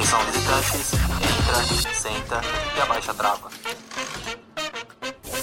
Atenção visitantes, entra, senta e abaixa a trava.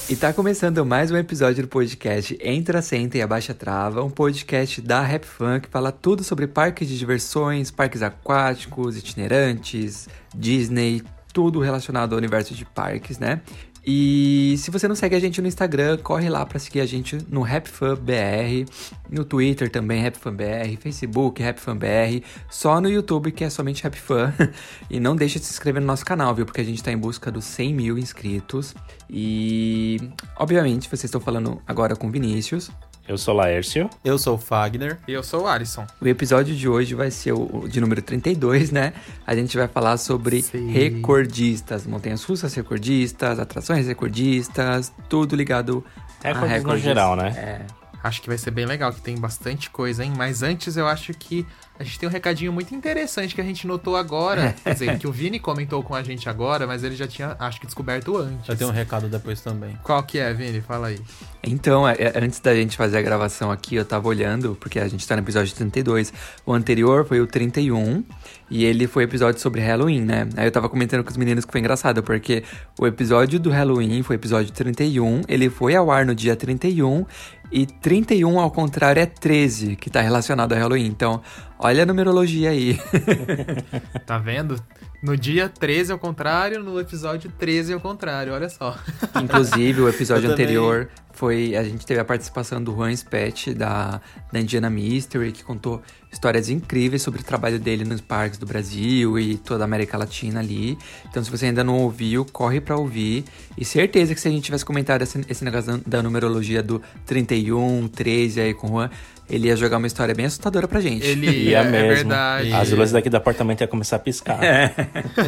E tá começando mais um episódio do podcast Entra, Senta e Abaixa Trava, um podcast da Rap Fun que fala tudo sobre parques de diversões, parques aquáticos, itinerantes, Disney, tudo relacionado ao universo de parques, né? E se você não segue a gente no Instagram, corre lá para seguir a gente no RapFanBR, no Twitter também RapFanBR, Facebook RapFanBR, só no YouTube que é somente RapFan. e não deixe de se inscrever no nosso canal, viu? Porque a gente está em busca dos 100 mil inscritos. E, obviamente, vocês estão falando agora com Vinícius. Eu sou Laércio. Eu sou o Fagner. E eu sou o Alisson. O episódio de hoje vai ser o de número 32, né? A gente vai falar sobre Sim. recordistas, montanhas russas recordistas, atrações recordistas, tudo ligado a Recordes no geral, né? É. Acho que vai ser bem legal, que tem bastante coisa, hein? Mas antes eu acho que a gente tem um recadinho muito interessante que a gente notou agora. Quer dizer, que o Vini comentou com a gente agora, mas ele já tinha, acho que, descoberto antes. Eu tenho um recado depois também. Qual que é, Vini? Fala aí. Então, é, é, antes da gente fazer a gravação aqui, eu tava olhando, porque a gente tá no episódio 32. O anterior foi o 31, e ele foi episódio sobre Halloween, né? Aí eu tava comentando com os meninos que foi engraçado, porque o episódio do Halloween foi o episódio 31, ele foi ao ar no dia 31, e 31 ao contrário é 13, que tá relacionado a Halloween. Então, olha a numerologia aí. Tá vendo? No dia 13 ao contrário, no episódio 13 ao contrário, olha só. Inclusive, o episódio anterior foi. A gente teve a participação do Juan Spett, da, da Indiana Mystery, que contou histórias incríveis sobre o trabalho dele nos parques do Brasil e toda a América Latina ali. Então, se você ainda não ouviu, corre pra ouvir. E certeza que se a gente tivesse comentado esse, esse negócio da, da numerologia do 31, 13 aí com o Juan, ele ia jogar uma história bem assustadora pra gente. Ele Ia é, mesmo. é verdade. As luzes daqui do apartamento iam começar a piscar.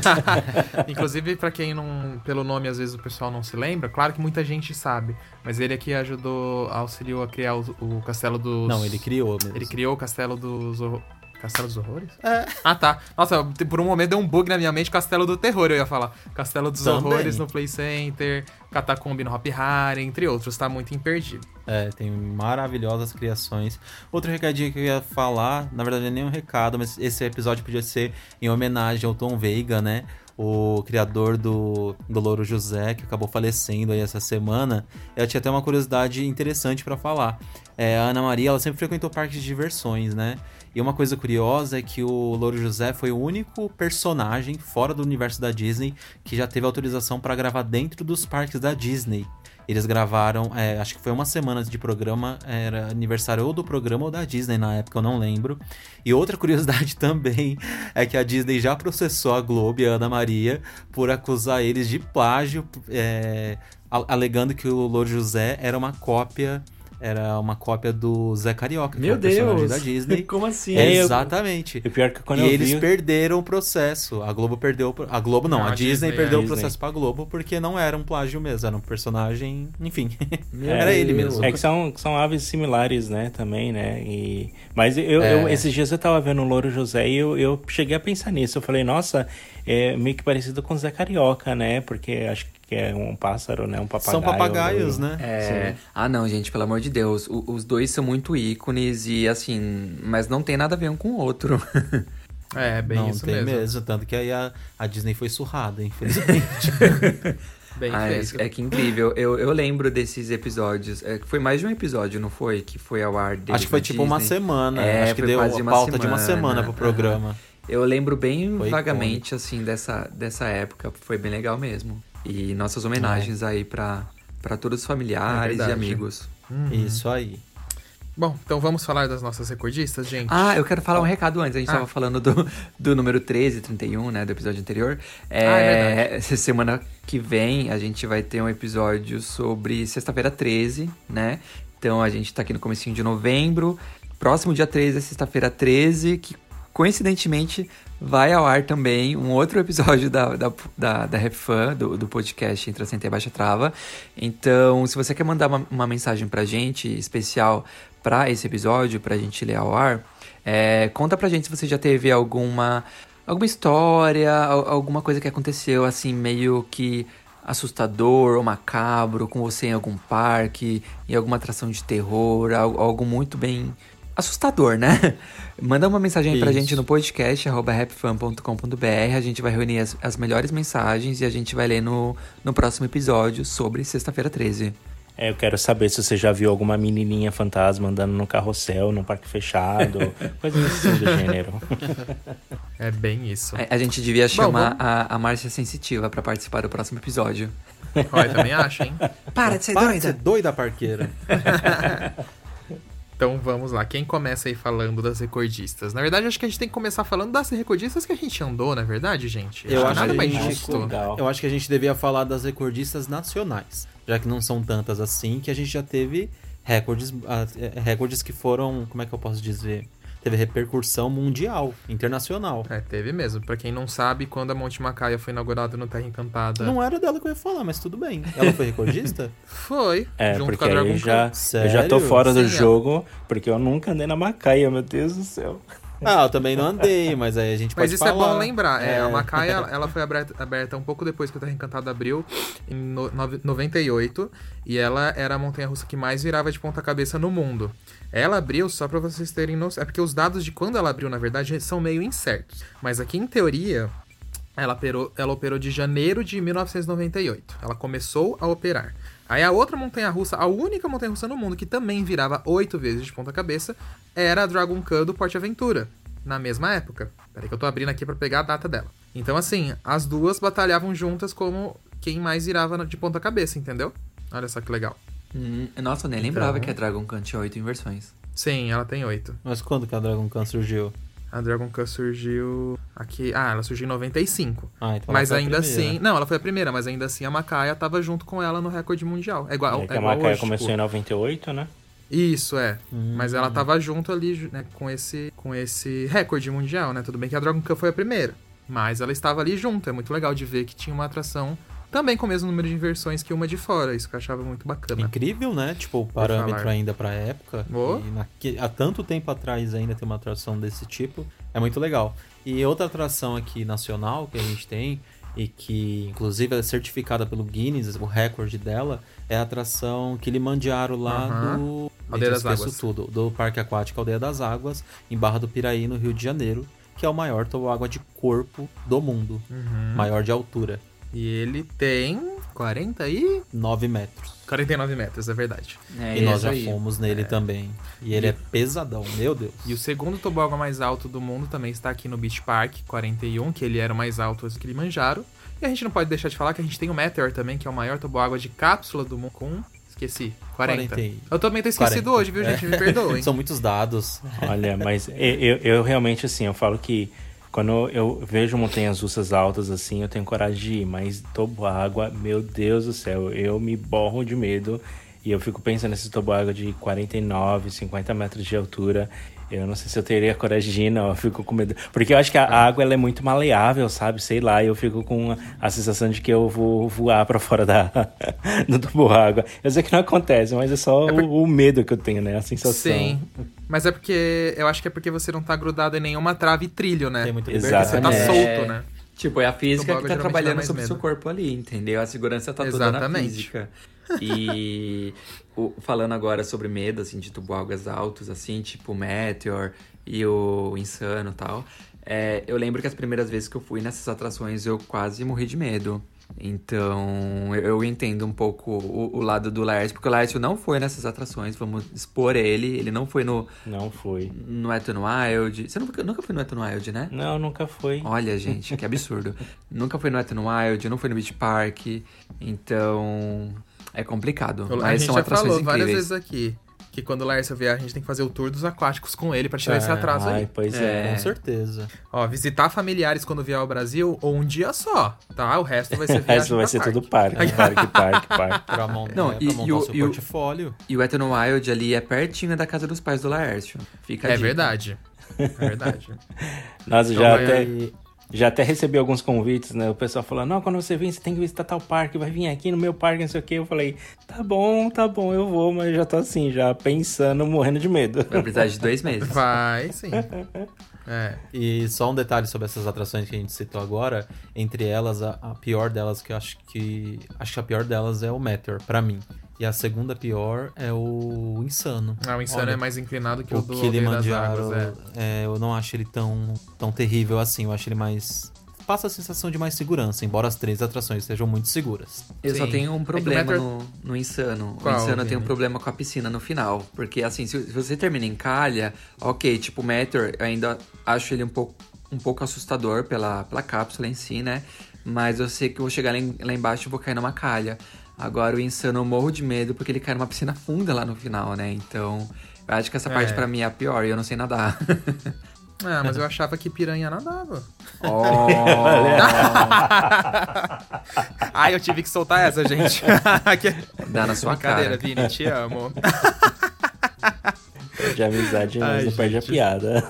Inclusive, pra quem não. Pelo nome, às vezes o pessoal não se lembra, claro que muita gente sabe. Mas ele aqui ajudou, auxiliou a criar o, o castelo dos. Não, ele criou mesmo. Ele criou o castelo dos. Castelo dos Horrores? É. Ah, tá. Nossa, por um momento deu um bug na minha mente, Castelo do Terror, eu ia falar. Castelo dos Também. Horrores no Play Center, Catacombe no Hop Harry, entre outros, tá muito imperdível. É, tem maravilhosas criações. Outro recadinho que eu ia falar, na verdade não é nem um recado, mas esse episódio podia ser em homenagem ao Tom Veiga, né? O criador do, do Louro José, que acabou falecendo aí essa semana. Eu tinha até uma curiosidade interessante pra falar. É, a Ana Maria, ela sempre frequentou parques de diversões, né? E uma coisa curiosa é que o Louro José foi o único personagem fora do universo da Disney que já teve autorização pra gravar dentro dos parques da Disney. Eles gravaram, é, acho que foi uma semana de programa, era aniversário ou do programa ou da Disney na época, eu não lembro. E outra curiosidade também é que a Disney já processou a Globo e a Ana Maria por acusar eles de plágio, é, alegando que o Louro José era uma cópia era uma cópia do Zé Carioca, que Meu é o personagem Deus! da Disney. Como assim? É, eu- Exatamente. E pior que quando e eu eles vi... perderam o processo. A Globo perdeu. A Globo não, Não, a, a Disney, Disney, perdeu é. o Disney. processo pra Globo porque não era um plágio mesmo, era um personagem. Enfim. Era ele mesmo. É que são, são aves similares, né, também, né? E... Mas eu, É. eu- esses dias eu tava vendo o Louro José e eu, eu cheguei a pensar nisso. Eu falei, nossa, é meio que parecido com o Zé Carioca, né? Porque acho que é um pássaro, né? Um papagaio. São papagaios, né? É. Ah, não, gente, pelo amor de Deus. O- os dois são muito ícones e assim, mas não tem nada a ver um com o outro. É, bem não isso tem mesmo. mesmo. Tanto que aí a, a Disney foi surrada, infelizmente. Bem Ah, é, feito. é que incrível. Eu, eu lembro desses episódios. É, que foi mais de um episódio, não foi? Que foi ao ar Acho que foi tipo uma Disney. semana. É, Acho que deu uma pauta de uma semana. semana pro programa. Eu lembro bem Foi vagamente, assim, dessa, dessa época. Foi bem legal mesmo. E nossas homenagens aí pra, pra todos os familiares e É verdade. amigos. Isso aí. Bom, então vamos falar das nossas recordistas, gente? Ah, eu quero falar um recado antes. A gente Ah. tava falando do, do número 13, 31, né? Do episódio anterior. É, Ah, é essa semana que vem a gente vai ter um episódio sobre sexta-feira 13, né? Então a gente tá aqui no comecinho de novembro. Próximo dia 13 é sexta-feira 13, que coincidentemente vai ao ar também um outro episódio da, da, da, da Fan, do, do podcast Entre a Senta e Baixa Trava. Então, se você quer mandar uma, uma mensagem pra gente especial pra esse episódio, pra gente ler ao ar, é, conta pra gente se você já teve alguma, alguma história, al- alguma coisa que aconteceu assim, meio que assustador ou macabro com você em algum parque, em alguma atração de terror, al- algo muito bem assustador, né? Manda uma mensagem aí pra Isso. gente no podcast, arroba rapfan.com.br. A gente vai reunir as, as melhores mensagens e a gente vai ler no, no próximo episódio sobre Sexta-feira 13. É, eu quero saber se você já viu alguma menininha fantasma andando no carrossel, num parque fechado, coisa assim do gênero. É bem isso. A, a gente devia chamar vamos- a, a Márcia Sensitiva pra participar do próximo episódio. Olha, também acho, hein? Para de ser Para de doida! ser doida, parqueira. Então vamos lá, quem começa aí falando das recordistas? Na verdade, acho que a gente tem que começar falando das recordistas que a gente andou, na é verdade, gente? Eu que acho nada que mais a gente justo. Eu acho que a gente devia falar das recordistas nacionais, já que não são tantas assim, que a gente já teve recordes, ah, eh, recordes que foram, como é que eu posso dizer? Teve repercussão mundial, internacional. É, teve mesmo. Pra quem não sabe, quando a Monte Macaia foi inaugurada no Terra Encantada, Não era dela que eu ia falar, mas tudo bem. Ela foi recordista? foi, É, junto porque com a Dragon aí já, eu já tô fora do Sim, é. jogo, porque eu nunca andei na Macaia, meu Deus do céu. ah, eu também não andei, mas aí a gente Mas pode isso falar. é bom lembrar. É, É. a Macaia, ela- foi aberta, aberta um pouco depois que o Terra Encantada abriu, em no, nove- 98, e ela era a montanha-russa que mais virava de ponta cabeça no mundo. Ela abriu, só pra vocês terem noção, é porque os dados de quando ela abriu, na verdade, são meio incertos. Mas aqui, em teoria, ela operou, ela operou de janeiro de 1998. Ela começou a operar. Aí a outra montanha-russa, a única montanha-russa no mundo que também virava oito vezes de ponta cabeça, era a Dragon Khan do Porte Aventura, na mesma época. Peraí que eu tô abrindo aqui pra pegar a data dela. Então assim, as duas batalhavam juntas como quem mais virava de ponta cabeça, entendeu? Olha só que legal. Hum, nossa, eu nem lembrava Então- que a Dragon Khan tinha oito inversões. Sim, ela tem oito. Mas quando que a Dragon Khan surgiu? A Dragon Khan surgiu aqui. Ah, ela surgiu em 95. Ah, então mas ela foi a ainda assim. Não, ela foi a primeira, mas ainda assim a Macaia tava junto com ela no recorde mundial. É igual, É é a Macaia hoje, começou tipo, em 98, né? Isso, é. Hum. Mas ela tava junto ali né, com, esse, com esse recorde mundial, né? Tudo bem que a Dragon Khan foi a primeira. Mas ela estava ali junto. É muito legal de ver que tinha uma atração também com o mesmo número de inversões que uma de fora. Isso que eu achava muito bacana. Incrível, né? Tipo, o parâmetro ainda pra época. Oh. E naque- há tanto tempo atrás ainda ter uma atração desse tipo. É muito legal. E outra atração aqui nacional que a gente tem, e que inclusive é certificada pelo Guinness, o recorde dela, é a atração Kilimanjaro lá Aham. do. Aldeia das Águas. tudo. Do Parque Aquático Aldeia das Águas, em Barra do Piraí, no Rio de Janeiro, que é o maior toboágua de corpo do mundo. Uhum. Maior de altura. E ele tem 40 e... 9 metros. 49 metros, é verdade. É, e nós já aí. fomos nele também. E ele é pesadão, meu Deus. E o segundo toboágua mais alto do mundo também está aqui no Beach Park 41, que ele era o mais alto do Kilimanjaro. E a gente não pode deixar de falar que a gente tem o Meteor também, que é o maior toboágua de cápsula do mundo com... Esqueci. 40. 40 e- Eu também tô esquecido 40. hoje, viu, gente? Me perdoem. São muitos dados. Olha, mas eu, eu, eu realmente, assim, eu falo que quando eu vejo montanhas russas altas assim, eu tenho coragem de ir, mas toboágua, meu Deus do céu, eu me borro de medo. E eu fico pensando nesse toboágua de 49, 50 metros de altura. Eu não sei se eu teria coragem de ir, não. Eu fico com medo. Porque eu acho que a água ela é muito maleável, sabe? Sei lá. Eu fico com a sensação de que eu vou voar para fora da do tubo água. Eu sei que não acontece, mas é só é por... o, o, medo que eu tenho, né? A sensação. Sim. Mas é porque. Eu acho que é porque você não tá grudado em nenhuma trave e trilho, né? Tem muito Exatamente. Você tá solto, né? Tipo, é a física que tá trabalhando sobre o seu corpo ali, entendeu? A segurança tá Exatamente. toda na física. E o, falando agora sobre medo, assim, de tuboáguas altos, assim, tipo o Meteor e o Insano e tal. É, eu lembro que as primeiras vezes que eu fui nessas atrações eu quase morri de medo. Então, eu entendo um pouco o, o lado do Laércio, porque o Laércio não foi nessas atrações, vamos expor ele. Ele não foi no. Não foi. No Eton Wild. Você nunca, nunca foi no Eton Wild, né? Não, nunca foi. Olha, gente, que absurdo. nunca foi no Eton Wild, não foi no Beach Park. Então, é complicado. A mas gente são já falou incríveis. várias vezes aqui que quando o Laércio vier, a gente tem que fazer o tour dos aquáticos com ele para tirar é, esse atraso ai, aí. Pois é. é. com certeza. Ó, visitar familiares quando vier ao Brasil, ou um dia só, tá? O resto vai ser O resto vai ser tudo parque. parque, parque, parque. pra, mon Não, é, e, pra montar e o, seu e portfólio. E o Ethan Wild ali é pertinho da casa dos pais do Laércio. Fica É verdade. É verdade. Nossa, então, já até... Aí... Já até recebi alguns convites, né? O pessoal falando, não, quando você vem, você tem que visitar tal parque, vai vir aqui no meu parque, não sei o quê. Eu falei, tá bom, tá bom, eu vou, mas já tô assim, já pensando, morrendo de medo. Vai precisar de dois meses. Vai, sim. É. E só um detalhe sobre essas atrações que a gente citou agora, entre elas, a, a pior delas, que eu acho que. Acho que a pior delas é o Meteor, para mim. E a segunda pior é o Insano. Ah, o Insano Olha, é mais inclinado que o, o do Kilimanjaro. É. É, eu não acho ele tão, tão terrível assim. Eu acho ele mais passa a sensação de mais segurança, embora as três atrações sejam muito seguras. Eu Sim. só tenho um é problema é no, no Insano. Qual, o Insano tem um problema com a piscina no final. Porque, assim, se, se você termina em calha, ok, tipo, o Meteor, eu ainda acho ele um pouco, um pouco assustador pela, pela cápsula em si, né? Mas eu sei que eu vou chegar lá, em, lá embaixo e vou cair numa calha. Agora o Insano eu morro de medo porque ele cai numa piscina funda lá no final, né? Então, eu acho que essa parte é. para mim é a pior e eu não sei nadar. Ah, mas eu achava que piranha nadava. Oh. Ai, eu tive que soltar essa, gente. Dá na sua cara. Vini, te amo. Perde a amizade, mas Ai, não perde a piada.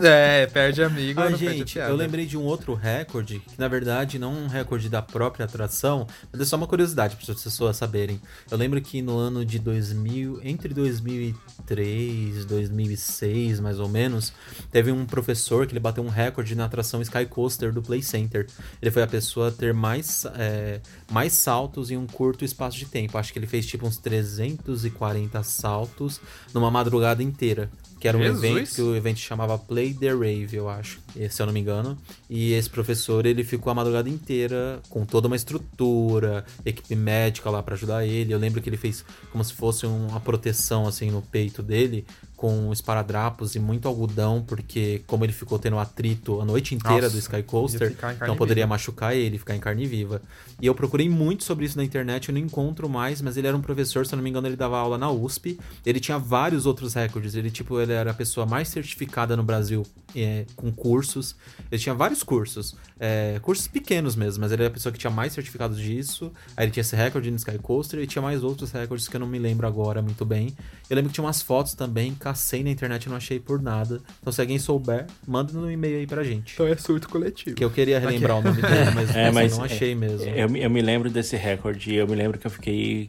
É, perde amigo, Ai, não gente, perde a piada. eu lembrei de um outro recorde, que na verdade não é um recorde da própria atração, mas é só uma curiosidade para as pessoas saberem. Eu lembro que no ano de 2000, entre 2003 2006, mais ou menos, teve um professor que ele bateu um recorde na atração Sky Coaster do Play Center. Ele foi a pessoa a ter mais, é, mais saltos em um curto espaço de tempo. Acho que ele fez tipo uns 340 saltos numa madrugada temporada inteira. Que era um Jesus. evento que o evento chamava Play the Rave, eu acho, se eu não me engano. E esse professor, ele ficou a madrugada inteira com toda uma estrutura, equipe médica lá para ajudar ele. Eu lembro que ele fez como se fosse uma proteção assim no peito dele, com esparadrapos e muito algodão, porque como ele ficou tendo atrito a noite inteira Nossa, do Sky Coaster, então poderia viva. machucar ele, ficar em carne viva. E eu procurei muito sobre isso na internet, eu não encontro mais, mas ele era um professor, se eu não me engano, ele dava aula na USP. Ele tinha vários outros recordes, ele tipo, ele era a pessoa mais certificada no Brasil é, com cursos. Ele tinha vários cursos, é, cursos pequenos mesmo, mas ele era a pessoa que tinha mais certificados disso. Aí ele tinha esse recorde no Sky Coaster e tinha mais outros recordes que eu não me lembro agora muito bem. Eu lembro que tinha umas fotos também, cacei na internet e não achei por nada. Então se alguém souber, manda no e-mail aí pra gente. Então é surto coletivo. Que eu queria relembrar okay. o nome dele, mas, é, mas não achei mesmo. Eu, eu me lembro desse recorde e eu me lembro que eu fiquei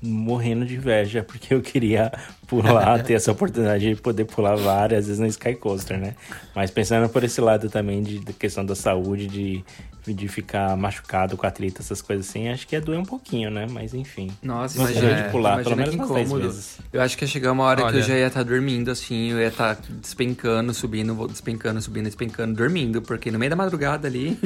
morrendo de inveja, porque eu queria pular, ter essa oportunidade de poder pular várias vezes no Sky Coaster, né? Mas pensando por esse lado também de, de questão da saúde, de de ficar machucado com atrito, essas coisas assim, acho que ia doer um pouquinho, né? Mas enfim. Nossa, imagina de pular, pelo menos umas 10 vezes. Eu acho que ia chegar uma hora Olha. que eu já ia estar tá dormindo, assim, eu ia estar tá despencando, subindo, despencando, subindo, despencando, dormindo, porque no meio da madrugada ali.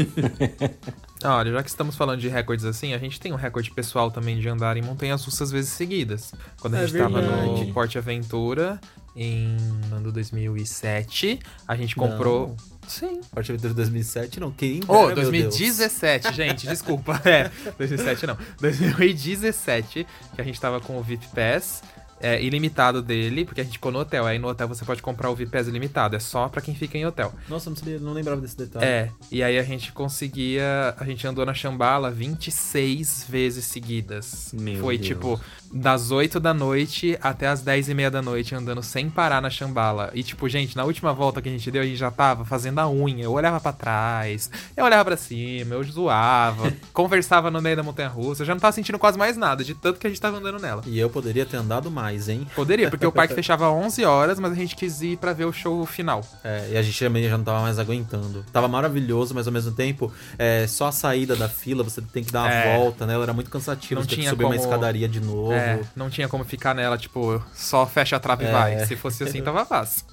Olha, já que estamos falando de recordes assim, a gente tem um recorde pessoal também de andar em montanhas russas vezes seguidas. Quando a é gente estava no Porte Aventura, em ano 2007, a gente comprou. Não. Sim. Porte Aventura 2007, não. Quem Oh, 2017, gente, desculpa. É, 2007 não. 2017, que a gente tava com o VIP Pass. É, ilimitado dele, porque a gente ficou no hotel. Aí no hotel você pode comprar o VIP ilimitado. É só pra quem fica em hotel. Nossa, não, sabia, não lembrava desse detalhe. É, e aí a gente conseguia. A gente andou na Chambala 26 vezes seguidas. Meu Foi Deus. tipo, das 8 da noite até as 10 e meia da noite, andando sem parar na Chambala. E tipo, gente, na última volta que a gente deu, a gente já tava fazendo a unha. Eu olhava pra trás, eu olhava pra cima, eu zoava, conversava no meio da montanha russa. Eu já não tava sentindo quase mais nada, de tanto que a gente tava andando nela. E eu poderia ter andado mais, hein? Poderia, porque o parque fechava 11 horas, mas a gente quis ir pra ver o show final. É, e a gente também já não tava mais aguentando. Tava maravilhoso, mas ao mesmo tempo, é, só a saída da fila, você tem que dar uma É. volta, né? Ela era muito cansativa, Não você tem que tinha subir uma como- escadaria de novo. É, não tinha como ficar nela, tipo, só fecha a trave e É. vai. Se fosse assim, tava fácil.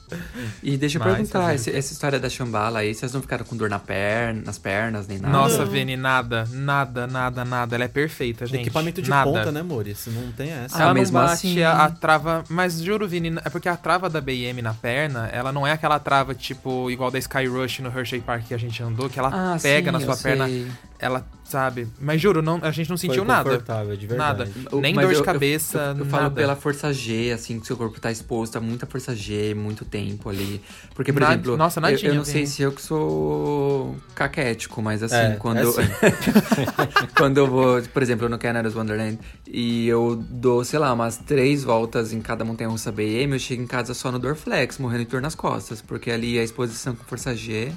E deixa eu Mas, perguntar, esse- essa história da chambala aí, vocês não ficaram com dor na perna, nas pernas, nem nada? Nossa, Vini, nada, nada, nada, nada. Ela é perfeita, gente. Equipamento de nada. ponta, né, Maurício? Não tem essa. Ah, Ela não mesmo bate assim- a, a trava. Mas juro, Vini, é porque a trava da BM na perna, ela não é aquela trava, tipo, igual da Sky Rush no Hershey Park que a gente andou, que ela Ah, pega sim, na sua perna. sei. Ela, sabe? Mas juro, não, a gente não Foi sentiu nada. confortável, de verdade. Nada. O- Nem mas dor de eu- eu- cabeça, Eu, eu falo nada. pela força G, assim, que seu corpo tá exposto a muita força G, muito tempo ali. Porque, por Nad- exemplo, nossa, eu, nadinha, eu não sei se eu que sou caquético, mas assim, É, quando, é eu- sim. quando eu vou, por exemplo, no Canada's Wonderland e eu dou, sei lá, umas três voltas em cada montanha-russa BM, eu chego em casa só no Dorflex, morrendo de dor nas costas, porque ali a exposição com força G...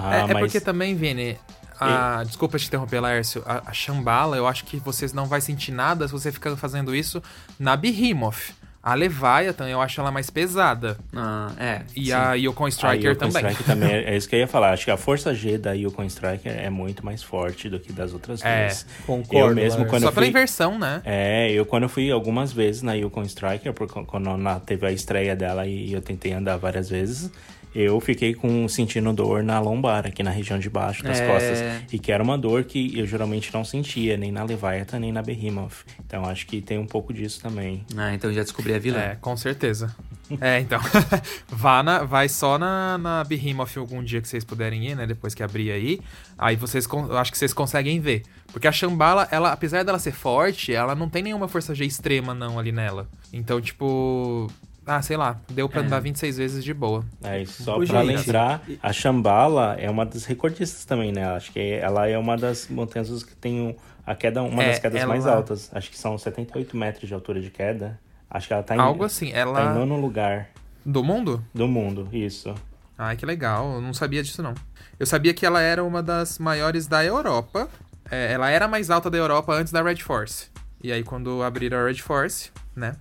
Ah, é, é mas porque também, Vini. A, Desculpa te interromper, Laércio. A, a Shambhala, eu acho que vocês não vai sentir nada se você ficar fazendo isso na Behemoth. A Leviathan, eu acho ela mais pesada. Ah, é, E sim. a Yukon a Striker Yukon também. Striker também é, é isso que eu ia falar. Acho que a força G da Yukon Striker é muito mais forte do que das outras É, duas. concordo, Eu mesmo quando Só eu pela fui, inversão, né? É, eu quando eu fui algumas vezes na Yukon Striker, porque quando na- teve a estreia dela e eu tentei andar várias vezes, eu fiquei com sentindo dor na lombar, aqui na região de baixo das É. costas. E que era uma dor que eu geralmente não sentia, nem na Leviathan, nem na Behemoth. Então acho que tem um pouco disso também. Ah, então já descobri a vilã. É, com certeza. É, então. Vá na, vai só na, na Behemoth algum dia que vocês puderem ir, né? Depois que abrir aí. Aí vocês. acho que vocês conseguem ver. Porque a Shambhala, ela, apesar dela ser forte, ela não tem nenhuma força G extrema, não, ali nela. Então, tipo. Ah, sei lá. Deu pra andar 26 vezes de boa. É, e só Ô, pra gente, lembrar, a Shambhala é uma das recordistas também, né? Acho que ela é uma das montanhas que tem a queda, uma É, das quedas ela- mais altas. Acho que são 78 metros de altura de queda. Acho que ela tá em, Algo assim. tá em Ela. nono lugar Do mundo? do mundo, isso. Ai, que legal. Eu não sabia disso, não. Eu sabia que ela era uma das maiores da Europa. É, ela era a mais alta da Europa antes da Red Force. E aí, quando abriram a Red Force, né?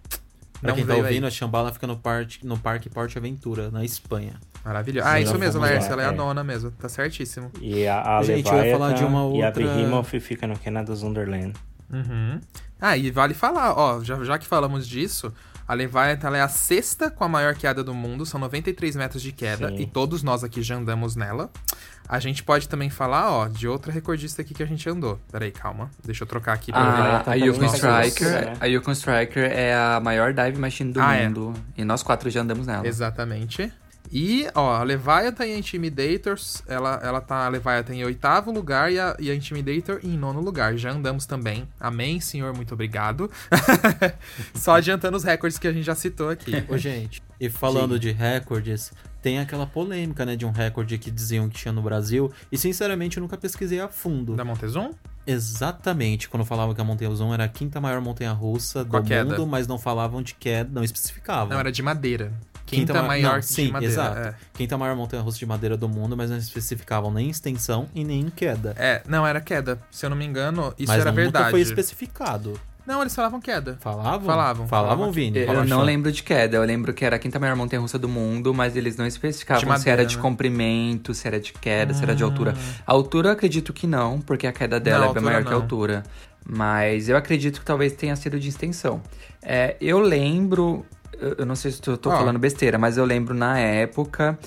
Pra quem tá veio aí. ouvindo, a Shambhala fica no, parque no Parque Porte Aventura, na Espanha. Maravilhoso. Ah, isso mesmo, Laércio. Ela é a é. nona mesmo. Tá certíssimo. E a, a Gente, eu ia falar de uma e a outra- Behemoth fica no Canada's Wonderland. Uhum. Ah, e vale falar, ó, já, já que falamos disso, a Leviathan ela é a sexta com a maior queda do mundo, são 93 metros de queda, Sim. e todos nós aqui já andamos nela. A gente pode também falar, ó, de outra recordista aqui que a gente andou. Peraí, calma. Deixa eu trocar aqui pra A, ver. a Yukon Striker, a Yukon Striker é a maior dive machine do Ah, é. mundo. E nós quatro já andamos nela. Exatamente. E, ó, a Leviathan e a Intimidators, ela, ela tá a Leviathan em oitavo lugar e a, e a Intimidator em nono lugar. Já andamos também. Amém, senhor, muito obrigado. Só adiantando os recordes que a gente já citou aqui. Ô, gente, e falando de recordes, tem aquela polêmica, né, de um recorde que diziam que tinha no Brasil, e sinceramente eu nunca pesquisei a fundo. Da Montezum? Exatamente, quando falavam que a Montanha Zoom era a quinta maior montanha russa Com do mundo, mas não falavam de queda, não especificavam. Não, era de madeira. Quinta, ma- maior não, de sim, madeira. exato. É. Quinta maior montanha russa de madeira do mundo, mas não especificavam nem extensão e nem queda. É, não, era queda. Se eu não me engano, isso mas era nunca verdade. foi especificado. Não, eles falavam queda. Falavam? Falavam, Falavam, falavam. Vini. Eu não lembro de queda, eu lembro que era a quinta maior montanha russa do mundo, mas eles não especificavam De se madeira, era de né? comprimento, se era de queda, se era de altura. A altura eu acredito que não, porque a queda dela Não, é bem maior que a não. altura. Mas eu acredito que talvez tenha sido de extensão. É, eu lembro, eu não sei se eu tô Ó. falando besteira, mas eu lembro na época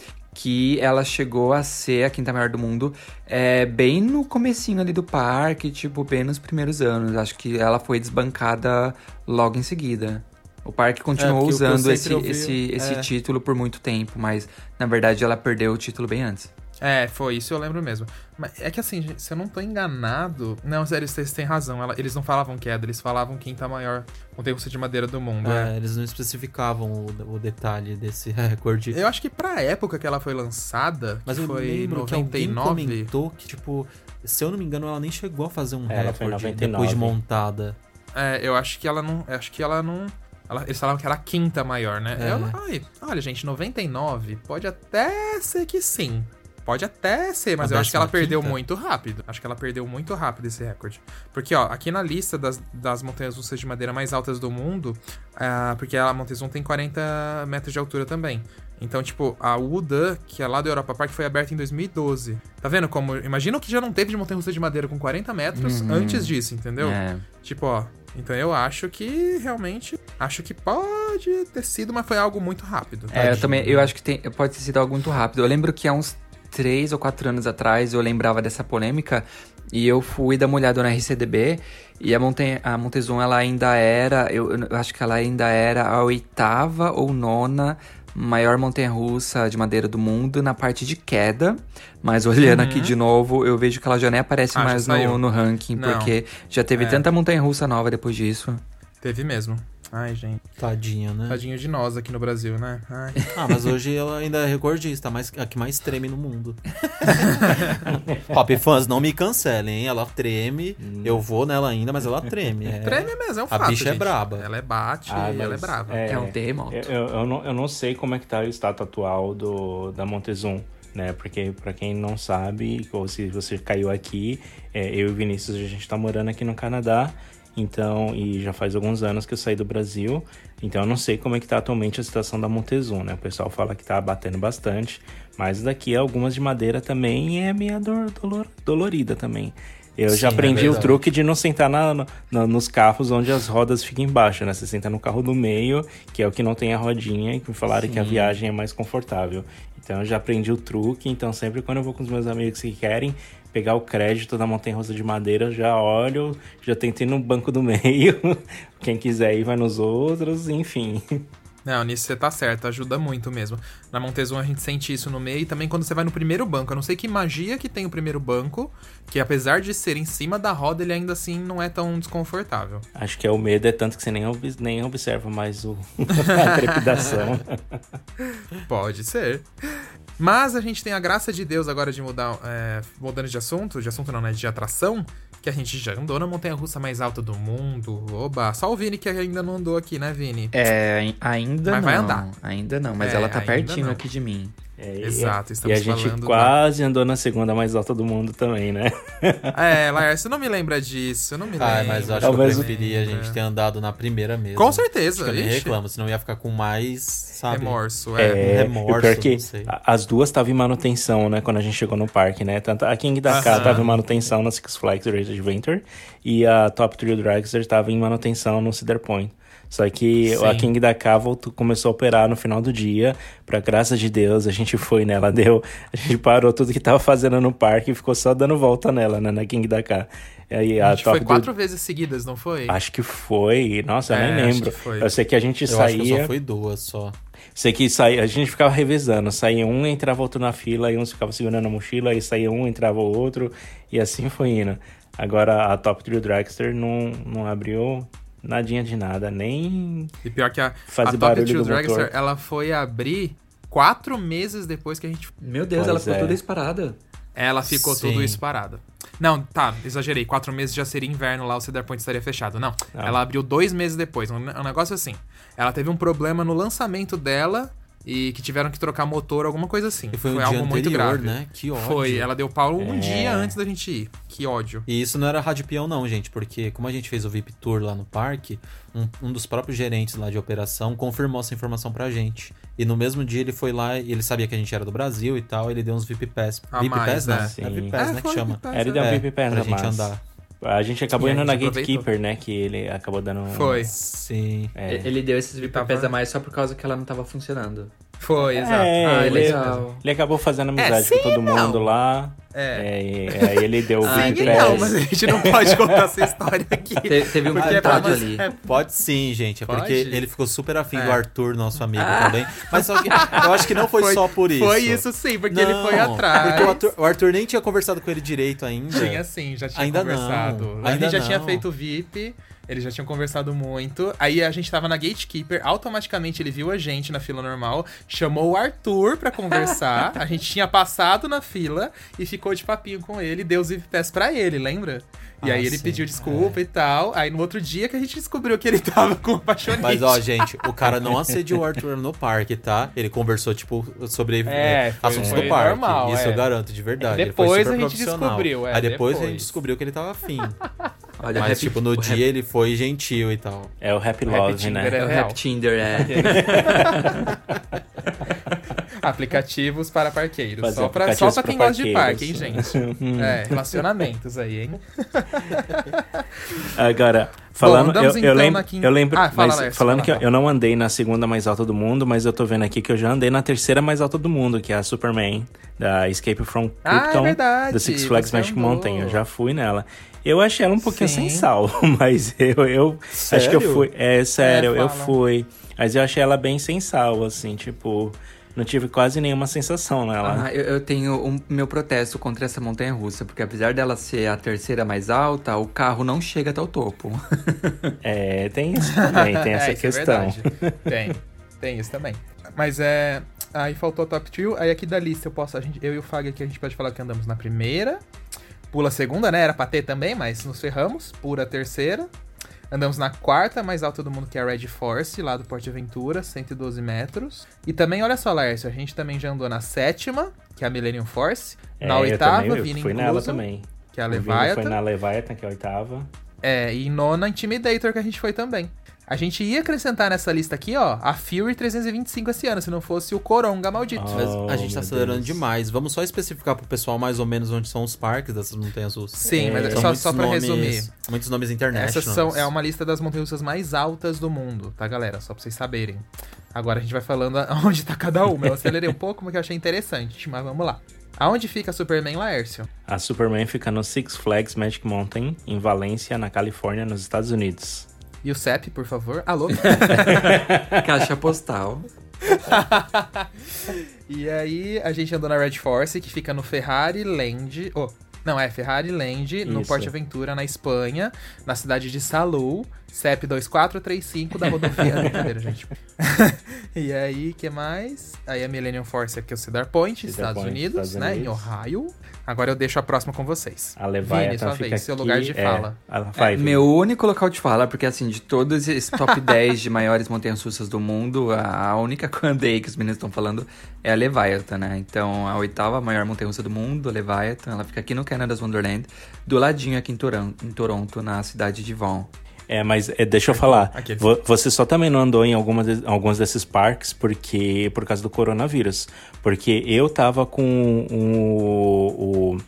que ela chegou a ser a quinta maior do mundo é, bem no comecinho ali do parque, tipo, bem nos primeiros anos. Acho que ela foi desbancada logo em seguida. O parque continuou eu usando esse, esse, esse é. título por muito tempo, mas na verdade ela perdeu o título bem antes. É, foi isso, eu lembro mesmo. Mas é que assim, gente, se eu não tô enganado. Não, sério, vocês têm razão. ela- Eles não falavam queda, eles falavam quinta maior montanha russa de madeira do mundo. É, é. eles não especificavam o, o detalhe desse recorde. Eu acho que pra época que ela foi lançada, Mas que eu foi lembro que alguém 99. comentou que, tipo, se eu não me engano, ela nem chegou a fazer um É, recorde 99. depois de montada. É, eu acho que ela não. eu Acho que ela não. ela- eles falavam que era a quinta maior, né? É. Eu ai, olha, gente, 99 pode até ser que sim. Pode até ser, mas A eu acho que ela perdeu quinta? muito rápido. Acho que ela perdeu muito rápido esse recorde. Porque, ó, aqui na lista das, das montanhas russas de madeira mais altas do mundo, ah, porque a Montezum tem 40 metros de altura também. Então, tipo, a UDA, que é lá do Europa Park, foi aberta em 2012. Tá vendo como... Imagina o que já não teve de montanha russa de madeira com 40 metros Uhum. antes disso, entendeu? É. Tipo, ó. Então eu acho que realmente. Acho que pode ter sido, mas foi algo muito rápido. É, eu também, eu acho que tem, pode ter sido algo muito rápido. Eu lembro que há uns três ou quatro anos atrás eu lembrava dessa polêmica e eu fui dar uma olhada na RCDB e a, Monte, a Montezum ela ainda era, eu, eu acho que ela ainda era a oitava ou nona maior montanha-russa de madeira do mundo na parte de queda, mas olhando aqui de novo, eu vejo que ela já nem aparece Uhum. Ah, mais no, no ranking, Não. porque já teve É. tanta montanha-russa nova depois disso. Teve mesmo. Ai, gente. Tadinha, né? Tadinho de nós aqui no Brasil, né? Ai. Ah, mas hoje ela ainda é recordista, mais, a que mais treme no mundo. Hop fãs, não me cancelem, hein? Ela treme, eu vou nela ainda, mas ela treme. É... Treme mesmo, é um A fato. bicha é gente. braba. Ela é bate Ah, e ela é mas brava. É um terremoto. Eu, eu, eu não, eu não sei como é que tá o status atual do, da Montezum, né? Porque pra quem não sabe, ou se você caiu aqui, é, eu e o Vinícius, a gente tá morando aqui no Canadá. Então, e já faz alguns anos que eu saí do Brasil. Então eu não sei como é que tá atualmente a situação da Montezum, né? O pessoal fala que tá batendo bastante. Mas daqui algumas de madeira também é meio dolor- dolorida também. Eu Sim, já é aprendi o verdade. truque de não sentar na, na- nos carros onde as rodas ficam embaixo, né? Você senta no carro do meio, que é o que não tem a rodinha, e me falaram que a viagem é mais confortável. Então eu já aprendi o truque, então sempre quando eu vou com os meus amigos que querem pegar o crédito da montanha russa de madeira, já olho, já tentei no banco do meio. Quem quiser ir vai nos outros, enfim. Não, nisso você tá certo, ajuda muito mesmo. Na Montezum a gente sente isso no meio e também quando você vai no primeiro banco. Eu não sei que magia que tem o primeiro banco, que apesar de ser em cima da roda, ele ainda assim não é tão desconfortável. Acho que é o medo, é tanto que você nem, ob- nem observa mais o, a trepidação. Pode ser. Mas a gente tem a graça de Deus agora de mudar, é, mudando de assunto, de assunto não, né? De atração, que a gente já andou na montanha russa mais alta do mundo. Oba! Só o Vini que ainda não andou aqui, né, Vini? É, ainda Mas não. vai andar. Ainda não, mas É, ela tá pertinho não. aqui de mim. É, e- Exato, E estamos a gente falando da- quase andou na segunda mais alta do mundo também, né? É, Laércio, não me lembra disso, eu não me lembro. Ai, mas eu acho Talvez que o- eu preferia a gente ter andado na primeira mesmo. Com certeza, Acho que eu nem reclamo, senão eu ia ficar com mais, sabe? Remorso, é. um remorso, e pior que não sei. a- as duas estavam em manutenção, né? Quando a gente chegou no parque, né? Tanto a King da K estava em manutenção na Six Flags Great Adventure e a Top Thrill Dragster estava em manutenção no Cedar Point. Só que a Sim. King da K voltou, começou a operar no final do dia. Pra graça de Deus, a gente foi nela, deu. A gente parou tudo que tava fazendo no parque e ficou só dando volta nela, né? Na King da K. E aí, a Acho que Top foi quatro vezes seguidas, não foi? Acho que foi. Nossa, eu É, nem acho lembro. que foi. Eu sei que a gente Eu saía. acho que só foi duas só. Sei que saía, a gente ficava revezando. Saía um, entrava outro na fila, e uns ficava segurando a mochila, aí saía um, entrava o outro, e assim foi indo. Agora a Top Thrill Dragster não, não abriu nadinha de nada, nem. E pior que a, Fazer a Top do Dragster, ela foi abrir quatro meses depois que a gente... Meu Deus, Pois ela ficou é. toda disparada. Ela ficou Sim. tudo isso parada. Não, tá, exagerei. Quatro meses já seria inverno lá, o Cedar Point estaria fechado. Não, Não. ela abriu dois meses depois. Um, um negócio assim. Ela teve um problema no lançamento dela e que tiveram que trocar motor, alguma coisa assim. E foi, um algo dia muito anterior, grave. né? Que ódio. Foi, ela deu pau um É. dia antes da gente ir. Que ódio. E isso não era rádio peão não, gente, porque como a gente fez o VIP Tour lá no parque, um, um dos próprios gerentes lá de operação confirmou essa informação pra gente. E no mesmo dia ele foi lá, e ele sabia que a gente era do Brasil e tal, ele deu uns VIP Pass. A VIP mais, Pass, né? né? Sim. É VIP É, Pass, né, que foi chama. VIP Pass, Era é. da É, VIP Pass pra a gente mais. andar. A gente acabou E a indo na aproveitou. Gatekeeper, né? Que ele acabou dando. Foi. Sim. É. Ele deu esses VIP tava- a mais só por causa que ela não tava funcionando. Foi, exato. É, Ah, ele, legal. ele acabou fazendo amizade sim com todo e não. mundo lá. É. É, aí ele deu o Ah, Sim não, Pass. mas a gente não pode contar essa história aqui. Te- teve um Porque é ali. é, Pode sim, gente. É Pode? porque ele ficou super afim do É. Arthur, nosso amigo também. Mas só que eu acho que não foi, só por isso. Foi isso sim, porque ele foi Não, atrás. Porque o Arthur, o Arthur nem tinha conversado com ele direito ainda. Tinha sim, já tinha Ainda não, conversado. a ainda gente já tinha não. feito VIP, eles já tinham conversado muito. Aí a gente tava na Gatekeeper, automaticamente ele viu a gente na fila normal, chamou o Arthur pra conversar. a gente tinha passado na fila e ficou de papinho com ele, deu os Pass pra ele, lembra? E Ah, aí ele sim, pediu desculpa e tal. Aí no outro dia que a gente descobriu que ele tava com apaixonante. Mas ó, gente, o cara não assediou o Arthur no parque, tá? Ele conversou, tipo, sobre É, eh, foi- assuntos foi do parque. normal, Isso é. eu garanto, de verdade. É, depois a gente descobriu, é, Aí depois, a depois. gente descobriu que ele tava afim. Olha, Mas, Happy- tipo, no o dia Happy- ele foi gentil e tal. É o Happy Happy Love, Tinder né? é o. Happy Tinder, é. Aplicativos para parqueiros. Fazer Só pra, só pra quem gosta de parque, hein, gente? é, relacionamentos aí, hein? Agora, falando, andamos eu, eu, então lembro, eu lembro, Ah, fala, mas Lércio, falando fala, que eu- fala. eu não andei na segunda mais alta do mundo, mas eu tô vendo aqui que eu já andei na terceira mais alta do mundo, que é a Superman, da Escape from Ah, é Krypton, verdade, do Six Flags Magic andou. Mountain. Eu já fui nela. Eu achei ela um pouquinho Sim. sem sal, mas eu, eu acho que eu Sério? fui. É sério, eu fala. fui. Mas eu achei ela bem sem sal, assim, tipo, não tive quase nenhuma sensação nela. Ah, eu, eu tenho um meu protesto contra essa montanha russa, porque apesar dela ser a terceira mais alta, o carro não chega até o topo. É, tem isso também, tem essa É, isso é questão. verdade. tem, tem isso também. Mas é. Aí faltou a top 2. Aí aqui da lista eu posso. A gente, eu e o Fag aqui a gente pode falar que andamos na primeira. Pula a segunda, né? Era pra ter também, mas nos ferramos. Pula a terceira. Andamos na quarta mais alta do mundo, que é a Red Force, lá do Porto Aventura, 112 metros. E também, olha só, Lércio, a gente também já andou na sétima, que é a Millennium Force. É, na oitava, também, Vini fui nela incluso, também. que é a Leviathan. foi na Leviathan, que é a oitava. É, e nona Intimidator que a gente foi também. A gente ia acrescentar nessa lista aqui, ó, a Fury 325 esse ano, se não fosse o Coronga maldito. Mas Oh, a gente tá acelerando Deus. demais. Vamos só especificar pro pessoal mais ou menos onde são os parques dessas montanhas russas. Sim, mas São só, muitos só pra nomes- resumir. Muitos nomes internacionais. Essas são, é uma lista das montanhas russas mais altas do mundo, tá, galera? Só pra vocês saberem. Agora a gente vai falando onde tá cada uma. Eu acelerei um pouco, porque eu achei interessante, mas vamos lá. Aonde fica Superman Laércio? A Superman fica no Six Flags Magic Mountain, em Valência, na Califórnia, nos Estados Unidos. E o CEP, por favor? Alô? Caixa postal. E aí, a gente andou na Red Force, que fica no Ferrari Land. Oh, não, é Ferrari Land, no Isso. Porto Aventura, na Espanha, na cidade de Salou, CEP 2435 da rodovia. Brincadeira, gente. e aí, que mais? Aí a Millennium Force aqui é o Cedar Point, Cedar Estados Point, Unidos, Estados né? Em Unidos. Ohio. Agora eu deixo a próxima com vocês. A Vini, Leviathan sua fica vez, seu aqui, lugar de é, fala. vai, É, Vini. meu único local de fala, porque assim, de todos esses top 10 de maiores montanhas russas do mundo, a, a única que eu andei que os meninos estão falando é a Leviathan, né? Então, a oitava maior montanha russa do mundo, a Leviathan, ela fica aqui no Canada's Wonderland, do ladinho aqui em Toronto, em Toronto na cidade de Vaughan. É, mas é, deixa eu falar. Aqueles. vo- Você só também não andou em de- alguns desses parques porque por causa do coronavírus. Porque eu tava com o, o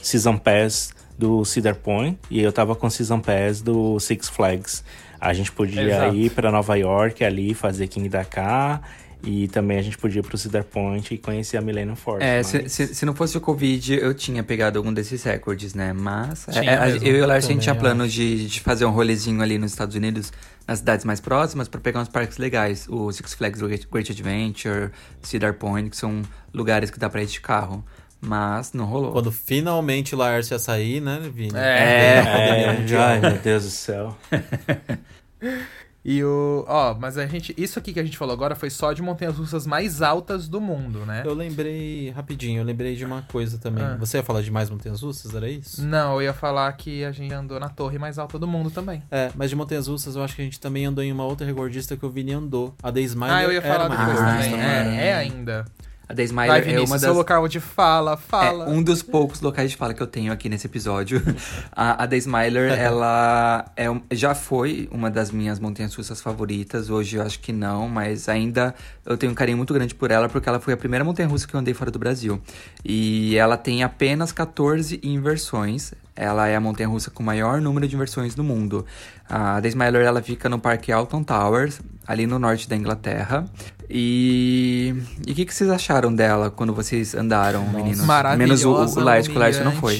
Season Pass do Cedar Point e eu tava com o Season Pass do Six Flags. A gente podia Exato. ir pra Nova York ali fazer King Dakar e também a gente podia ir pro Cedar Point e conhecer a Millennium Force. É, mas- se, se, se não fosse o Covid, eu tinha pegado algum desses recordes, né? Mas é, Tinha a- mesmo, eu e o Lars, a gente tinha plano de, de fazer um rolezinho ali nos Estados Unidos, nas cidades mais próximas, pra pegar uns parques legais. O Six Flags Great Great Adventure, Cedar Point, que são lugares que dá pra ir de carro. Mas não rolou. Quando finalmente o Laércio ia sair, né, Vini? É. Pandemia É, mundial. ai meu Deus do céu. E o. Ó, mas a gente. Isso aqui que a gente falou agora foi só de montanhas russas mais altas do mundo, né? Eu lembrei, rapidinho, eu lembrei de uma coisa também. Ah. Você ia falar de mais montanhas russas, era isso? Não, eu ia falar que a gente andou na torre mais alta do mundo também. É, mas de montanhas russas eu acho que a gente também andou em uma outra recordista que o Vini andou. A The Smiler ah, eu ia falar depois também. É, é ainda. A The Smiler Vai, é Vinícius, uma seu das... local de fala, fala. É um dos poucos locais de fala que eu tenho aqui nesse episódio. A, a The Smiler, ela é, já foi uma das minhas montanhas russas favoritas. Hoje eu acho que não, mas ainda eu tenho um carinho muito grande por ela, porque ela foi a primeira montanha russa que eu andei fora do Brasil. E ela tem apenas 14 inversões. ela é a montanha-russa com o maior número de versões do mundo. A The Smiler, ela fica no Parque Alton Towers, ali no norte da Inglaterra. E o que, que vocês acharam dela quando vocês andaram, meninos? Menos o, o Lars, que o Lars não foi.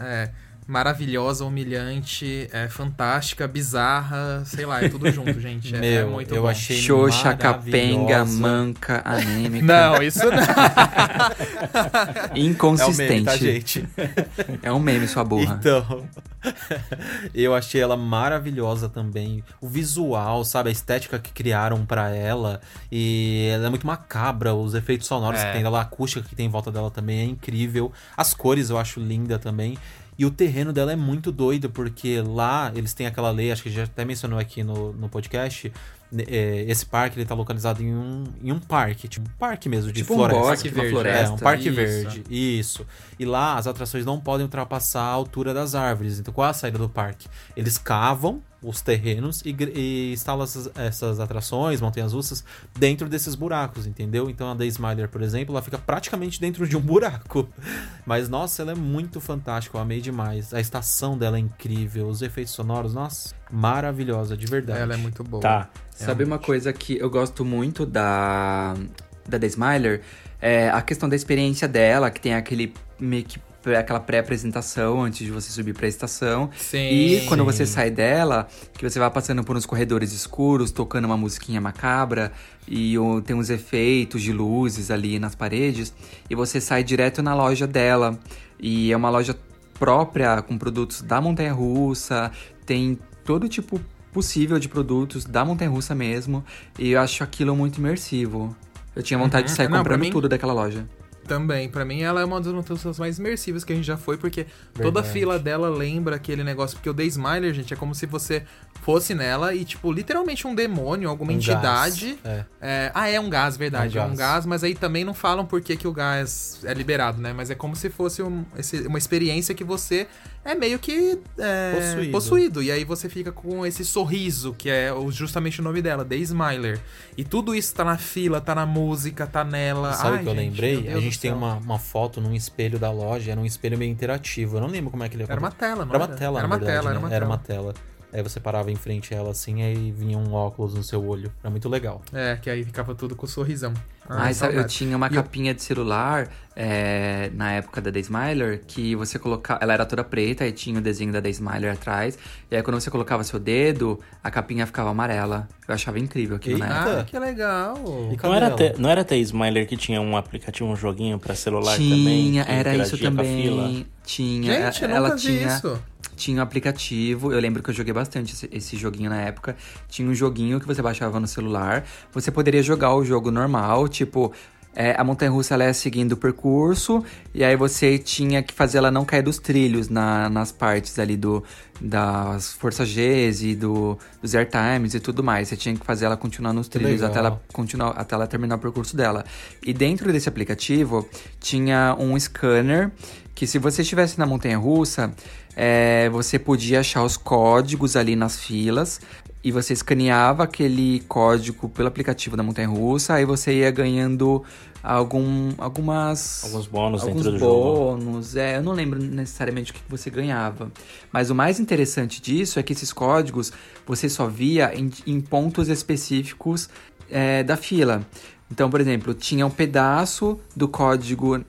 É, maravilhosa, humilhante, é fantástica, bizarra, sei lá, é tudo junto, gente. É, é Meu, muito eu bom. achei Xoxa, capenga, manca, anêmica. Não, isso não. É o meme, Inconsistente. tá, gente? É um meme, sua burra. Então, eu achei ela maravilhosa também. O visual, sabe? A estética que criaram pra ela. E ela é muito macabra. Os efeitos sonoros É. que tem dela, a acústica que tem em volta dela também é incrível. As cores eu acho linda também. E o terreno dela é muito doido, porque lá eles têm aquela lei, acho que já até mencionou aqui no, no podcast. né, é, esse parque ele tá localizado em um, em um parque, tipo um parque mesmo de Tipo um floresta. bosque, Parque uma verde, floresta. É, um parque Isso. verde. Isso. E lá as atrações não podem ultrapassar a altura das árvores. Então qual é a saída do parque? Eles cavam os terrenos e, e instalam essas, essas atrações, montanhas russas, dentro desses buracos, entendeu? Então a Day Smiler, por exemplo, ela fica praticamente dentro de um buraco. Mas nossa, ela é muito fantástica, eu amei demais. A estação dela é incrível, os efeitos sonoros, nossa, maravilhosa, de verdade. Ela é muito boa. Tá. Sabe uma coisa que eu gosto muito da, da The Smiler? É a questão da experiência dela, que tem aquele meio que aquela pré-apresentação antes de você subir pra estação. Sim. E quando você sai dela, que você vai passando por uns corredores escuros, tocando uma musiquinha macabra, e tem uns efeitos de luzes ali nas paredes, e você sai direto na loja dela. E é uma loja própria, com produtos da Montanha Russa, tem todo tipo possível de produtos da Montanha Russa mesmo, e eu acho aquilo muito imersivo. Eu tinha vontade de sair Não, pra comprando mim- tudo daquela loja. Também, pra mim ela é uma das montanhas mais imersivas que a gente já foi, porque toda a Verdade. fila dela lembra aquele negócio. Porque o Day Smiler, gente, é como se você fosse nela e, tipo, literalmente um demônio, alguma Um entidade. é. É, ah, é um gás, verdade. É É um um, gás. gás. mas aí também não falam por que, que o gás é liberado, né? Mas é como se fosse um- esse- uma experiência que você é meio que é, Possuído. possuído. E aí você fica com esse sorriso, que é justamente o nome dela, Day Smiler. E tudo isso tá na fila, tá na música, tá nela. Sabe o que eu gente, lembrei? meu Deus A gente tem uma, uma foto num espelho da loja, era um espelho meio interativo. Eu não lembro como é que ele Era uma tela, não Era uma era? tela, Era uma verdade, tela, né? era uma Era uma tela. Aí você parava em frente a ela assim, aí vinha um óculos no seu olho. Era muito legal. É, que aí ficava tudo com sorrisão. Ai, sabe, eu tinha uma E eu- capinha de celular é, na época da The Smiler que você colocava. Ela era toda preta e tinha o desenho da The Smiler atrás. E aí quando você colocava seu dedo, a capinha ficava amarela. Eu achava incrível aquilo na época. Ah, que legal. E Não era, até, não era até Smiler que tinha um aplicativo, um joguinho pra celular também? Tinha, era isso também. Tinha. Gente, eu ela nunca vi tinha. isso. Tinha um aplicativo, eu lembro que eu joguei bastante esse, esse joguinho na época. Tinha um joguinho que você baixava no celular. Você poderia jogar o jogo normal, tipo. é, a montanha russa ela é seguindo o percurso, e aí você tinha que fazer ela não cair dos trilhos na- nas partes ali do, das forças Gs e do, dos airtimes e tudo mais. Você tinha que fazer ela continuar nos trilhos até ela, continuar, até ela terminar o percurso dela. E dentro desse aplicativo tinha um scanner que se você estivesse na montanha russa, é, você podia achar os códigos ali nas filas e você escaneava aquele código pelo aplicativo da montanha russa, aí você ia ganhando algum, algumas Alguns bônus alguns dentro do jogo. bônus. É, eu não lembro necessariamente o que você ganhava. Mas o mais interessante disso é que esses códigos você só via em, em pontos específicos é, da fila. Então, por exemplo, tinha um pedaço do código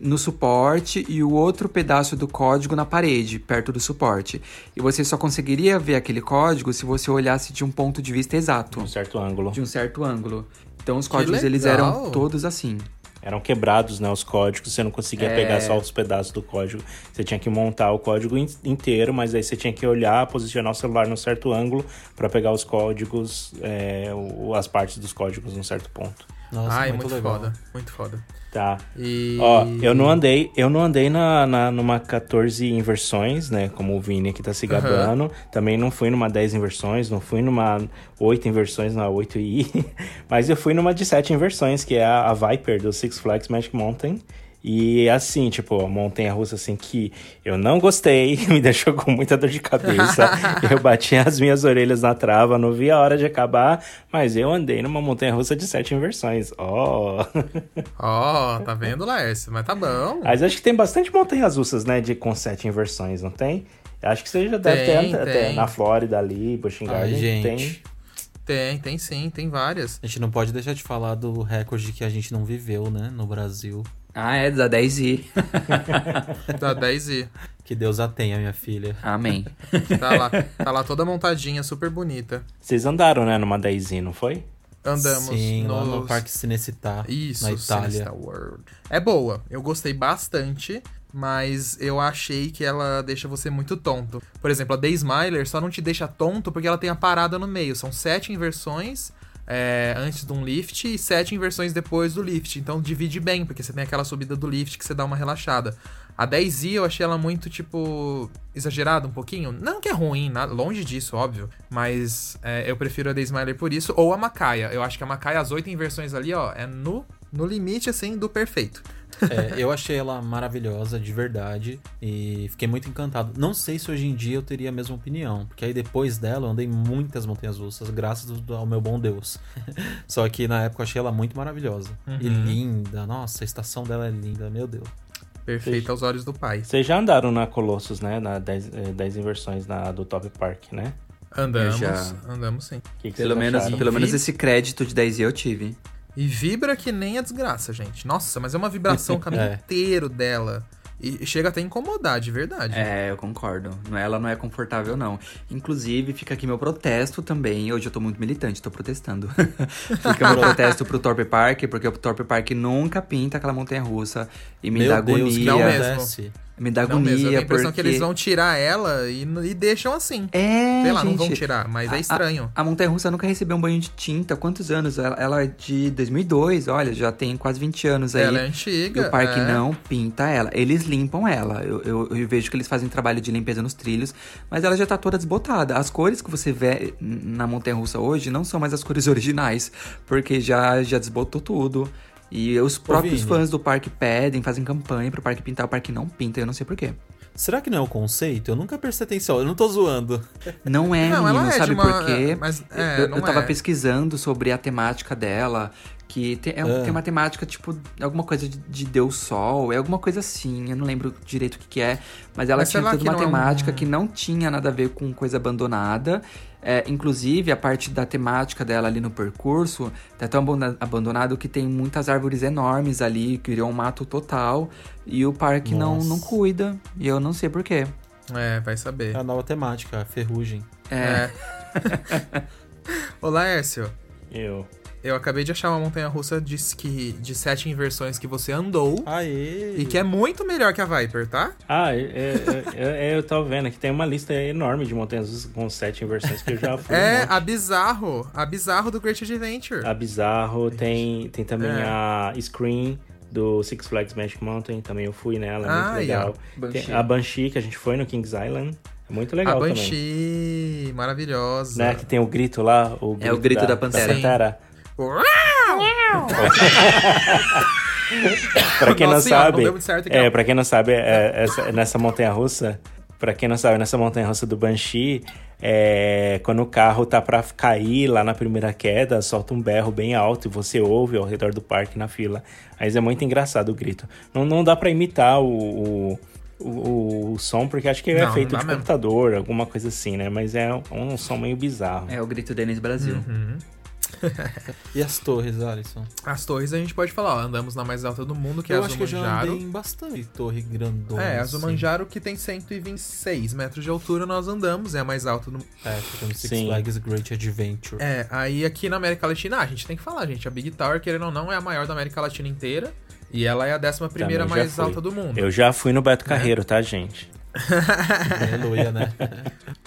no suporte e o outro pedaço do código na parede, perto do suporte. E você só conseguiria ver aquele código se você olhasse de um ponto de vista exato, Um certo ângulo. de um certo ângulo. Então, os códigos eles eram todos assim. Eram quebrados, né, os códigos, você não conseguia É. pegar só os pedaços do código. Você tinha que montar o código in- inteiro, mas aí você tinha que olhar, posicionar o celular num certo ângulo para pegar os códigos, é, as partes dos códigos num certo ponto. Nossa, Ai, muito, muito, legal. foda. Muito foda. Tá. E... Ó, eu não andei, eu não andei na, na, numa 14 inversões, né? Como o Vini aqui tá se gabando. Também não fui numa 10 inversões, não fui numa 8 inversões na 8i. Mas eu fui numa de 7 inversões, que é a, a Viper do Six Flags Magic Mountain. E assim, tipo, a montanha russa assim que eu não gostei, me deixou com muita dor de cabeça. eu bati as minhas orelhas na trava, não vi a hora de acabar, mas eu andei numa montanha russa de sete inversões. Ó. Ó, oh, tá vendo, Laércio? Mas tá bom. Mas acho que tem bastante montanhas russas, né, de com sete inversões, não tem? Acho que você já deve Tem, ter até tem. na Flórida ali, Ai, Garden, gente. tem. Tem, tem sim, tem várias. A gente não pode deixar de falar do recorde que a gente não viveu, né, no Brasil. Ah, é, da 10i. Da 10i. Que Deus a tenha, minha filha. Amém. Tá lá, tá lá toda montadinha, super bonita. Vocês andaram, né, numa 10 não foi? Andamos Sim, lá no nos- Parque Cinecittà, Isso, na Itália. Cinesta World. É boa, eu gostei bastante, mas eu achei que ela deixa você muito tonto. Por exemplo, a Day Smiler só não te deixa tonto porque ela tem a parada no meio. São sete inversões é, antes de um lift e sete inversões depois do lift. Então divide bem, porque você tem aquela subida do lift que você dá uma relaxada. A 10i eu achei ela muito, tipo, exagerada um pouquinho. Não que é ruim, longe disso, óbvio. Mas é, eu prefiro a Day Smiler por isso. Ou a Macaia. Eu acho que a Macaia, as oito inversões ali, ó, é no, no limite, assim, do perfeito. É, eu achei ela maravilhosa, de verdade, e fiquei muito encantado. Não sei se hoje em dia eu teria a mesma opinião, porque aí depois dela eu andei muitas montanhas russas, graças ao meu bom Deus. Só que na época eu achei ela muito maravilhosa. E Uhum. linda, nossa, a estação dela é linda, meu Deus. Perfeita aos olhos do pai. Vocês já andaram na Colossus, né? Na 10, eh, 10 inversões na, do Top Park, né? Andamos, já- andamos sim. O que que Pelo vocês menos, acharam? pelo menos esse crédito de 10i eu tive. E vibra que nem a desgraça, gente. Nossa, mas é uma vibração o caminho É. inteiro dela. E chega até a incomodar, de verdade. É, eu concordo. Não, ela não é confortável, não. Inclusive, fica aqui meu protesto também. Hoje eu tô muito militante, tô protestando. fica meu protesto pro Torpe Park, porque o Torpe Park nunca pinta aquela montanha russa. E me meu dá Deus, agonia. Não mesmo. Me dá Não agonia, mesmo, eu tenho a impressão porque... que eles vão tirar ela e, e deixam assim. É, Sei lá, não gente, vão tirar, mas a- é estranho. A, a montanha russa nunca recebeu um banho de tinta. Quantos anos? Ela, ela é de 2002, olha, já tem quase 20 anos aí. Ela é E antiga. o parque é. não pinta ela. Eles limpam ela. Eu, eu, eu vejo que eles fazem trabalho de limpeza nos trilhos, mas ela já tá toda desbotada. As cores que você vê na montanha russa hoje não são mais as cores originais, porque já, já desbotou tudo. E os próprios fãs do parque pedem, fazem campanha pro parque pintar, o parque não pinta, eu não sei porquê. Será que não é o conceito? Eu nunca prestei atenção, eu não tô zoando. Não é, Não, menino, é sabe uma- por quê? mas, é, eu, não eu tava é. pesquisando sobre a temática dela, que tem, é, Ah. tem uma temática, tipo, alguma coisa de, de Deus Sol, é alguma coisa assim, eu não lembro direito o que, que é, mas ela Mas tinha toda uma não é um- temática que não tinha nada a ver com coisa abandonada. É, inclusive, a parte da temática dela ali no percurso tá tão abandona- abandonado que tem muitas árvores enormes ali, criou um mato total, e o parque não, Nossa. não cuida, e eu não sei porquê. É, vai saber. É a nova temática, a ferrugem. É, É. Olá, Ércio. Eu. Eu acabei de achar uma montanha russa de, que, de sete inversões que você andou Aê! e que é muito melhor que a Viper, tá? Ah, é, é, é, é, eu tô vendo que tem uma lista enorme de montanhas russas com sete inversões que eu já fui. um É, monte. a Bizarro. A Bizarro do Great Adventure. A Bizarro, tem, tem também É. a Screen do Six Flags Magic Mountain, também eu fui nela, é Ah, muito legal. ó, Banshee. A Banshee, que a gente foi no Kings Island, é muito legal a também. Banshee, maravilhosa. Né, que tem o grito lá, o grito, É o grito da Pantera. Pantera. Uau! Pra quem não senhora, sabe, não certo é, ó. pra quem não sabe, é, essa- nessa montanha russa, pra quem não sabe, nessa montanha russa do Banshee, é, quando o carro tá pra cair lá na primeira queda, solta um berro bem alto e você ouve ao redor do parque na fila. Mas é muito engraçado o grito. Não, não dá pra imitar o, o, o- o som, porque acho que é Não, não feito de mesmo. computador, alguma coisa assim, né? Mas é um, um som meio bizarro. é o grito Denis Brasil. Uhum. E as torres, Alisson? As torres a gente pode falar, ó, andamos na mais alta do mundo, que é eu a acho que eu já andei em bastante torre grandona. É, a assim. Zumanjaro que tem 126 metros de altura, nós andamos, é a mais alta do É, fica no Six Sim. Flags Great Adventure. É, aí aqui na América Latina, ah, a gente tem que falar, gente, a Big Tower, querendo ou não, é a maior da América Latina inteira. E ela é a 11 primeira mais fui. alta do mundo. Eu já fui no É. Beto Carreiro, tá, gente? Aleluia, né?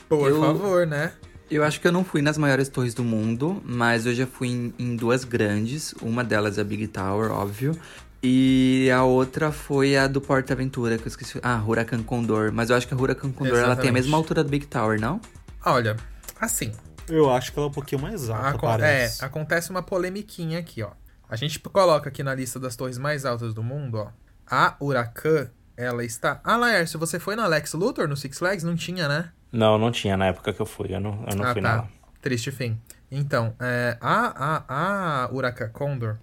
Por Eu- favor, né? Eu acho que eu não fui nas maiores torres do mundo, mas eu já fui em, em duas grandes. Uma delas é a Big Tower, óbvio. E a outra foi a do Porta Aventura, que eu esqueci. Ah, Huracan Condor. Mas eu acho que a Huracan Condor ela tem a mesma altura do Big Tower, não? Olha, assim, Eu acho que ela é um pouquinho mais alta, acon- é, parece. acontece uma polemiquinha aqui, ó. A gente coloca aqui na lista das torres mais altas do mundo, ó. A Huracan, ela está... Ah, Laércio, você foi na Lex Luthor, no Six Flags? Não tinha, né? Não, não tinha na época que eu fui. Eu não, eu não ah, fui tá. lá. Triste fim. Então, é, a, a, a Huracan Condor...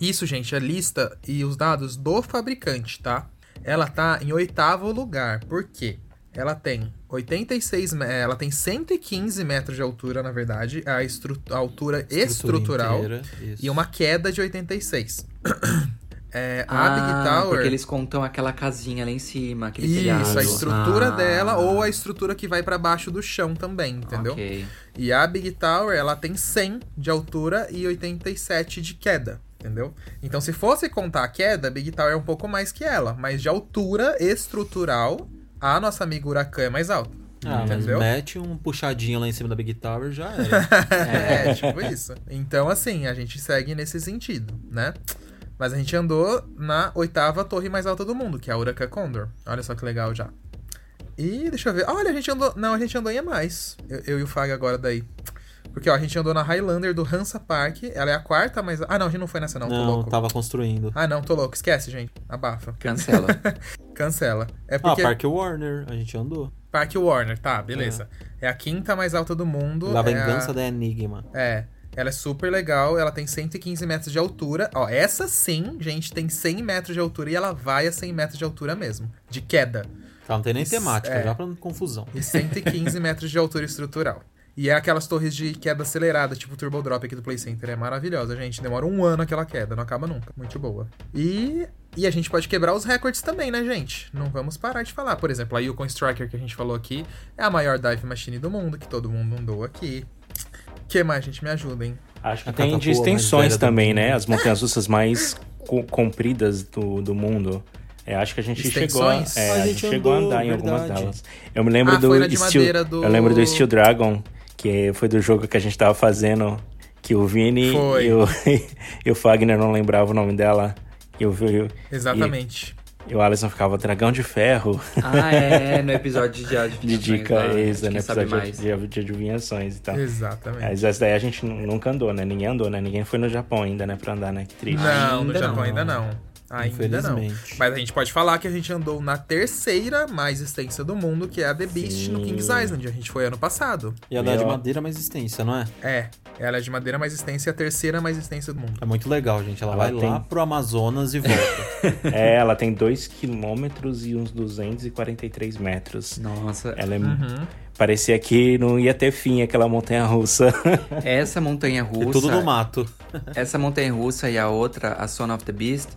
Isso, gente, é lista e os dados do fabricante, tá? Ela tá em oitavo lugar. Por quê? Ela tem 86, me- ela tem 115 metros de altura, na verdade, a, estru- a altura estrutural inteira, e uma queda de 86. É, a Ah, Big Tower. porque eles contam aquela casinha lá em cima, aquele Isso, telhado. a estrutura Ah, dela ou a estrutura que vai pra baixo do chão também, entendeu? Ok. E a Big Tower, ela tem 100 de altura e 87 de queda, entendeu? Então, se fosse contar a queda, a Big Tower é um pouco mais que ela, mas de altura estrutural, a nossa amiga Huracan é mais alta. Ah, mas mete um puxadinho lá em cima da Big Tower já era. É, tipo isso. Então, assim, a gente segue nesse sentido, né? Mas a gente andou na oitava torre mais alta do mundo, que é a Huracan Condor. Olha só que legal já. E deixa eu ver. Olha, a gente andou. Não, a gente andou em a mais. Eu, eu e o Fag agora daí. Porque, ó, a gente andou na Highlander do Hansa Park. Ela é a quarta, mas. Ah, não, a gente não foi nessa, não. tô Não, louco. tava construindo. Ah, não, tô louco. Esquece, gente. Abafa. Cancela. Cancela. É Ah, porque. Parque Warner, a gente andou. Parque Warner, tá, beleza. É. a quinta mais alta do mundo. Da é a- Vingança da Enigma. É. Ela é super legal, ela tem 115 metros de altura. Ó, essa sim, gente, tem 100 metros de altura e ela vai a 100 metros de altura mesmo. De queda. Ela não tem nem temática, é. já pra confusão. E 115 metros de altura estrutural. E é aquelas torres de queda acelerada, tipo o Turbo Drop aqui do Play Center. É maravilhosa, gente. Demora um ano aquela queda, não acaba nunca. Muito boa. E, e a gente pode quebrar os recordes também, né, gente? Não vamos parar de falar. Por exemplo, a Yukon Striker que a gente falou aqui é a maior dive machine do mundo, que todo mundo andou aqui. O que mais, gente? Me ajudem. Acho que A tem de extensões também, né? As montanhas russas mais co- compridas do, do mundo. É, acho que a gente chegou a, Extensões? é, A a gente gente chegou a andou, andar em algumas verdade. delas. Eu me lembro Ah, do Steel, do- eu lembro do Steel Dragon, que foi do jogo que a gente tava fazendo, que o Vini e o, e o Fagner não lembrava o nome dela. E o, e o- Exatamente. E o Alisson ficava dragão de ferro. Ah, é, no episódio de De adivinhações. dica exa, quem né? sabe Episódio de, de, de adivinhações e tal. Exatamente. Mas essa daí a gente nu- nunca andou, né? Ninguém andou, né? Ninguém foi no Japão ainda, né? Pra andar, né? Que triste. Não, no Ainda Japão não. ainda não. Ainda não. Infelizmente. Mas a gente pode falar que a gente andou na terceira mais extensa do mundo, que é a The Beast no Sim. Kings Island. A gente foi ano passado. E a da de Eu- madeira mais extensa, não é? É, ela é de madeira mais extensa e a terceira mais extensa do mundo. É muito legal, gente. Ela, Ela vai tem- lá pro Amazonas e volta. É, ela tem 2 quilômetros e uns 243 metros. Nossa, Ela é. Uhum. Parecia que não ia ter fim aquela montanha russa. essa montanha e russa. tudo no mato. Essa montanha russa e a outra, a Son of the Beast,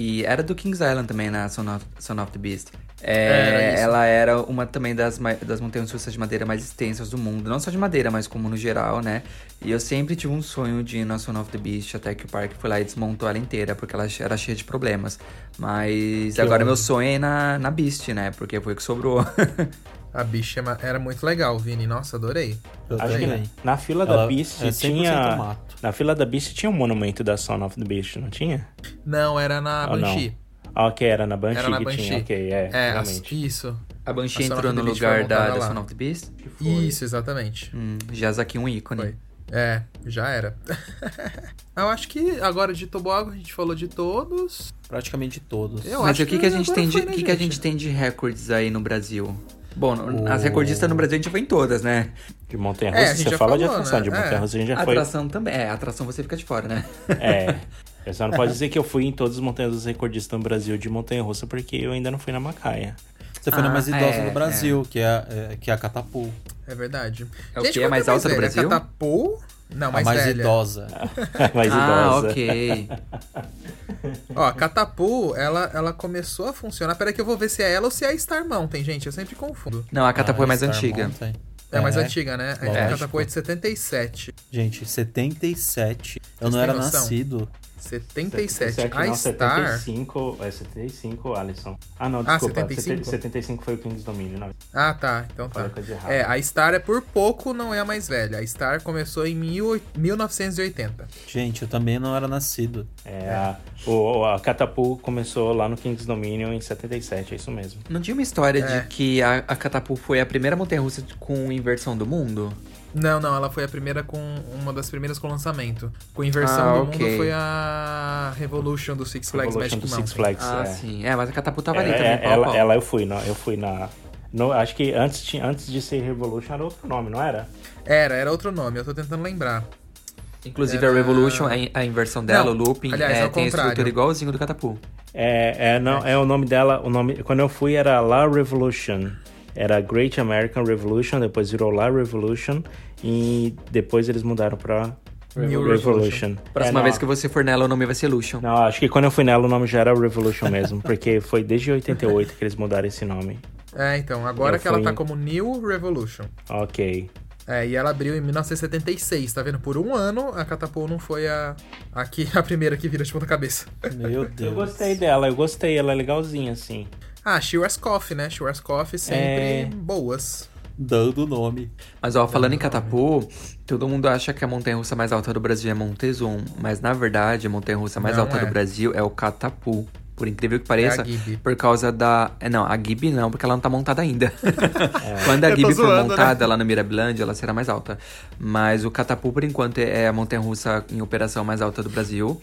que era do Kings Island também, né? Son of, Son of the Beast. É, Era ela era uma também das, das montanhas russas de madeira mais extensas do mundo. Não só de madeira, mas como no geral, né? E eu sempre tive um sonho de ir na Son of the Beast, até que o parque foi lá e desmontou ela inteira, porque ela era cheia de problemas. Mas Que agora ódio. meu sonho é ir na, na Beast, né? Porque foi o que sobrou. A bicha é era muito legal, Vini. Nossa, adorei. Eu Acho que na fila Ela da Beast é 100% tinha. mato. Na fila da Beast tinha um monumento da Son of the Beast, não tinha? Não, era na? Banshee. Ah, ok, era na Banshee Era na que Banshee. tinha, ok, é, É, realmente. isso. A Banshee A entrou no lugar da, da. Son of the Beast. Isso, exatamente. Hum, já aqui um ícone. Foi. É, já era. eu acho que agora de Toboágua a gente falou de todos. Praticamente todos. Eu Mas acho o que, que a gente tem de, né, o que, que a gente tem de recordes aí no Brasil? Bom, O- as recordistas no Brasil a gente foi em todas, né? De montanha É, a russa, gente você já fala de falou, atração, né? de montanha É. russa a gente já foi. atração também. É, atração você fica de fora, né? É. Eu só não posso dizer que eu fui em todas as montanhas russas recordistas no Brasil de montanha russa, porque eu ainda não fui na Macaia. Você foi na Ah, mais idosa é, do Brasil, que, é, a- é- que é a Catapu. É verdade. É o Gente, quê? É mais que é alta do velha? Brasil? Catapu? Não, A mais, mais velha. idosa. mais ah, idosa. ok. Ó, a Catapu, ela, ela começou a funcionar. Peraí que eu vou ver se é ela ou se é a Star Mountain, gente. Eu sempre confundo. Não, a Catapu Ah, é mais Star antiga. Mountain. É, mais É, antiga, né? A lógico. Catapu é de 77. Gente, 77. Eu Vocês não era noção? nascido. 77. A não, Star. 75, é 75, Alisson. Ah, não, Ah, desculpa. 75? 75 foi o Kings Dominion, não. Ah, tá. Então tá. É, a Star é por pouco, não é a mais velha. A Star começou em mil, 1980. Gente, eu também não era nascido. É, a, o, a Catapu começou lá no Kings Dominion em 77, é isso mesmo. Não tinha uma história É. de que a, a Catapu foi a primeira montanha russa com inversão do mundo? Não, não, ela foi a primeira com. Uma das primeiras com lançamento. Com inversão Ah, do ok. mundo foi a Revolution do Six Flags Revolution Magic do Mountain. Six Flags. Ah, é. sim. É, mas a catapulta tava ali É, também, é, pau a ela, pau. ela eu fui, na, eu fui na. no- acho que antes, tinha- antes de ser Revolution era outro nome, não era? Era, era outro nome, eu tô tentando lembrar. Inclusive Era- a Revolution, a, a inversão dela, Não, o looping, aliás, é, tem a contrário. estrutura igualzinho do catapulta. É, é, não, é o nome dela. O nome, quando eu fui era La Revolution. Era Great American Revolution, depois virou La Revolution e depois eles mudaram pra New Revolution. Próxima É, não, vez que você for nela, o nome vai ser Lucian. Não, acho que quando eu fui nela o nome já era Revolution mesmo, porque foi desde 88 que eles mudaram esse nome. É, então, agora Eu que ela fui tá em- como New Revolution. Ok. É, e ela abriu em 1976, tá vendo? Por um ano, a Catapult não foi a, a, que- a primeira que vira de ponta cabeça. Meu Deus. Eu gostei dela, eu gostei, ela é legalzinha assim. Ah, Schwarzkopf, né? Schwarzkopf sempre É. boas. Dando o nome. Mas ó, falando em Catapu, todo mundo acha que a montanha-russa mais alta do Brasil é Montezum, mas na verdade a montanha-russa mais Não alta é. do Brasil é o Catapu. Por incrível que pareça, É por causa da. é, Não, a Gibi não, porque ela não tá montada ainda. Quando a Gibi for né? montada lá no Mirabilândia, ela será mais alta. Mas o Catapu, por enquanto, é a montanha-russa em operação mais alta do Brasil.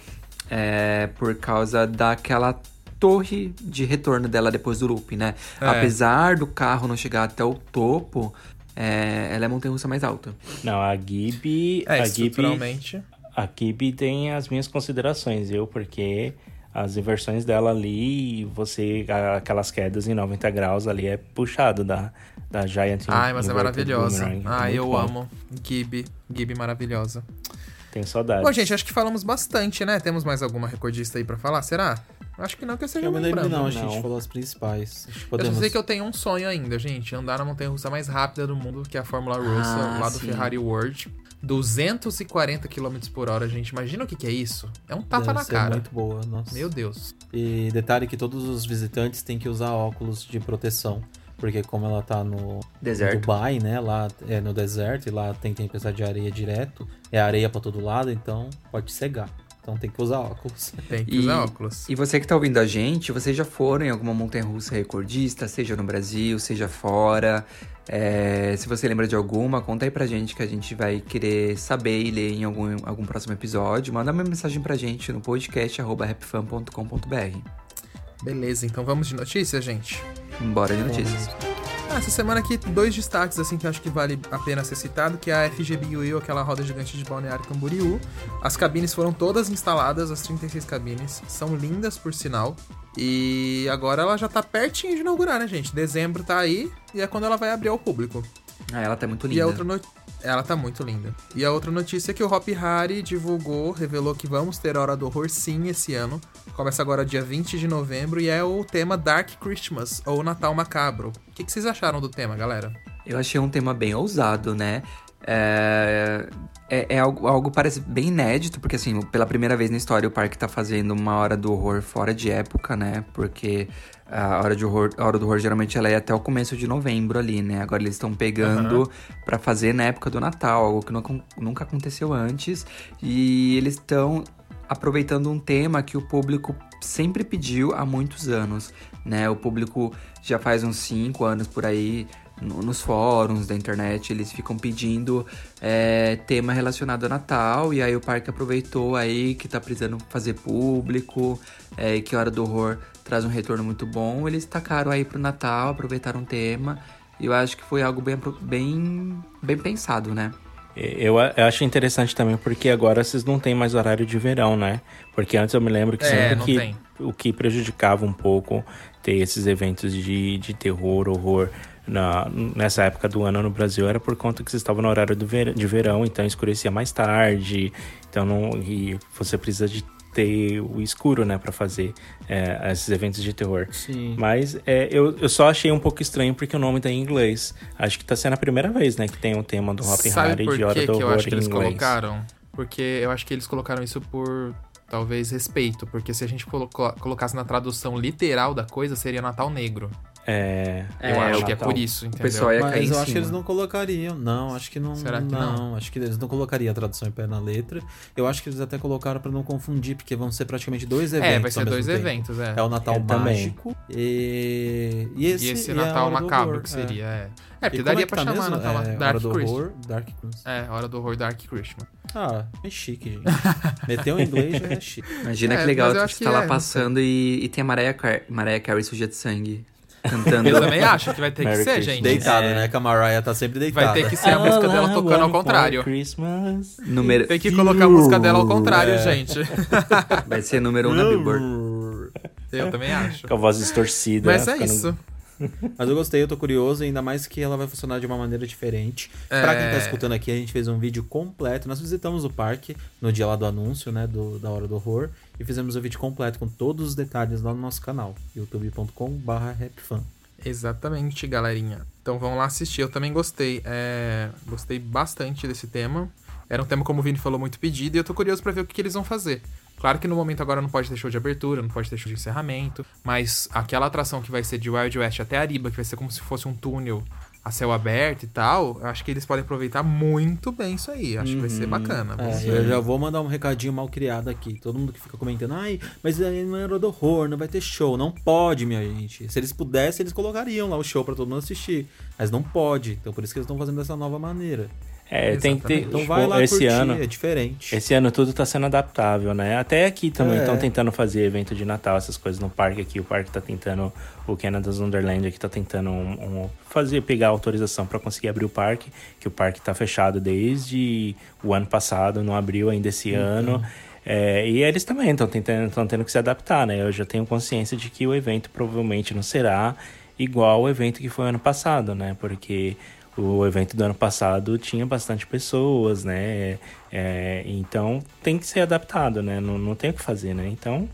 É por causa daquela torre de retorno dela depois do loop, né? É. Apesar do carro não chegar até o topo, é, ela é a montanha-russa mais alta. Não, a Gibi. É, a Gibi, estruturalmente. a Gibi tem as minhas considerações, eu, porque as inversões dela ali, você. Aquelas quedas em 90 graus ali é puxado da, da Giant Ai, mas é maravilhosa. Boomerang. É Ai, muito eu bom. amo. Gibi. Gibi maravilhosa. Tenho saudades. Bom, gente, acho que falamos bastante, né? Temos mais alguma recordista aí pra falar? Será? Acho que não que eu seja Eu me lembro não, a gente Não. falou as principais. Que Eu Podemos... só sei que eu tenho um sonho ainda, gente. Andar na montanha-russa mais rápida do mundo, que é a Fórmula Russa, Ah, lá do sim. Ferrari World. 240 km por hora, gente. Imagina o que, que é isso. É um tapa Deve na ser cara. muito boa, nossa. Meu Deus. E detalhe que todos os visitantes têm que usar óculos de proteção. Porque como ela tá no Deserto. Dubai, né? Lá é no deserto e lá tem tempestade de areia direto. É areia pra todo lado, então pode cegar. Então tem que usar óculos. Tem que E- usar óculos. E você que tá ouvindo a gente, vocês já foram em alguma montanha-russa recordista, seja no Brasil, seja fora. É, se você lembra de alguma, conta aí pra gente que a gente vai querer saber e ler em algum, algum próximo episódio. Manda uma mensagem pra gente no podcast rapfan.com.br. Beleza, então vamos de notícias, gente? Bora de notícias. Essa semana aqui, dois destaques, assim, que acho que vale a pena ser citado, que é a FGBUIL, aquela roda gigante de Balneário Camboriú. As cabines foram todas instaladas, as 36 cabines. São lindas, por sinal. E agora ela já tá pertinho de inaugurar, né, gente? Dezembro tá aí, e é quando ela vai abrir ao público. Ah, ela tá muito E linda. a outra. Ela tá muito linda. E a outra notícia é que o Hop Hari divulgou, revelou que vamos ter Hora do Horror sim esse ano. Começa agora dia 20 de novembro e é o tema Dark Christmas, ou Natal Macabro. O que, que vocês acharam do tema, galera? Eu achei um tema bem ousado, né? É, é, é algo, algo parece bem inédito, porque assim, pela primeira vez na história o parque tá fazendo uma hora do horror fora de época, né? Porque a hora, de horror, a hora do horror geralmente ela é até o começo de novembro ali, né? Agora eles estão pegando pra fazer na época do Natal, algo que nunca, nunca aconteceu antes. E eles estão aproveitando um tema que o público sempre pediu há muitos anos, né? O público já faz uns 5 anos por aí, no- nos fóruns da internet, eles ficam pedindo é, tema relacionado a Natal, e aí o parque aproveitou aí que tá precisando fazer público, é, e que Hora do Horror traz um retorno muito bom, eles tacaram aí pro Natal, aproveitaram o tema, e eu acho que foi algo bem, bem, bem pensado, né? Eu, acho interessante também porque agora vocês não têm mais horário de verão, né? Porque antes eu me lembro que É, sempre que tem. o que prejudicava um pouco ter esses eventos de, de terror, horror na, nessa época do ano no Brasil era por conta que vocês estavam no horário do ver, de verão, então escurecia mais tarde, então não e você precisa de ter o escuro, né, para fazer é, esses eventos de terror. Sim. Mas é, eu, eu só achei um pouco estranho porque o nome tá em inglês. Acho que tá sendo a primeira vez, né, que tem um tema do Hop Sabe Harry por de Hora que, do que eu Horror acho que em eles inglês. colocaram? Porque eu acho que eles colocaram isso por talvez respeito, porque se a gente colocasse na tradução literal da coisa, seria Natal Negro. É, Eu É, acho o que é por isso, entendeu? pessoal ia Mas cair em eu acho cima. que eles não colocariam. Não, acho que não. Será que não? acho que eles não colocariam a tradução em pé na letra. Eu acho que eles até colocaram pra não confundir, porque vão ser praticamente dois eventos. É, vai ser ao dois mesmo tempo. eventos, é. É o Natal também. Mágico e. E esse, E esse a Natal do macabro Horror, que é. seria, é. É, porque daria é que pra tá chamar mesmo? Natal é, Dark Hora do Christmas. Horror, Dark Christmas. É, Hora do Horror Dark Christmas. Ah, é chique, gente. Meteu em inglês já é chique. Imagina É, que legal tu tá lá é, não passando e, e tem a Mariah, Car Mariah Carey suja de sangue. Cantando. Eu também acho que vai ter que Merry ser, Christmas. gente. Deitada, É. né? Que a Mariah tá sempre deitada. Vai ter que ser a música dela tocando ao contrário. Christmas. número... Tem que colocar a música dela ao contrário, É. gente. Vai ser número um na Billboard. Eu também acho. Com a voz distorcida. Mas é ficando- isso. Mas eu gostei, eu tô curioso, ainda mais que ela vai funcionar de uma maneira diferente. Pra quem tá É. escutando aqui, a gente fez um vídeo completo. Nós visitamos o parque no dia lá do anúncio, né? Do, da Hora do Horror. E fizemos o vídeo completo com todos os detalhes lá no nosso canal. youtube.com/rapfan. Exatamente, galerinha. Então vamos lá assistir. Eu também gostei. É, Gostei bastante desse tema. Era um tema, como o Vini falou, muito pedido. E eu tô curioso pra ver o que, que eles vão fazer. Claro que no momento agora não pode ter show de abertura, não pode ter show de encerramento. Mas aquela atração que vai ser de Wild West até Ariba, que vai ser como se fosse um túnel a céu aberto e tal, eu acho que eles podem aproveitar muito bem isso aí. Acho que vai ser bacana. vai É, eu já vou mandar um recadinho mal criado aqui. Todo mundo que fica comentando, ai, mas aí não é Hora do Horror, não vai ter show. Não pode, minha gente. Se eles pudessem, eles colocariam lá o show pra todo mundo assistir. Mas não pode. Então por isso que eles estão fazendo dessa nova maneira. É, tem que ter. Então tipo, vai lá esse curtir, ano. é diferente. Esse ano tudo tá sendo adaptável, né? Até aqui também É. estão tentando fazer evento de Natal, essas coisas no parque aqui. O parque tá tentando, o Canada's Wonderland aqui tá tentando um- um- fazer, pegar autorização para conseguir abrir o parque, que o parque tá fechado desde o ano passado, não abriu ainda esse Uhum. ano. É, e eles também estão tentando, estão tendo que se adaptar, né? Eu já tenho consciência de que o evento provavelmente não será igual o evento que foi ano passado, né? Porque o evento do ano passado tinha bastante pessoas, né? É, então tem que ser adaptado, né? Não, não tem o que fazer, né? Então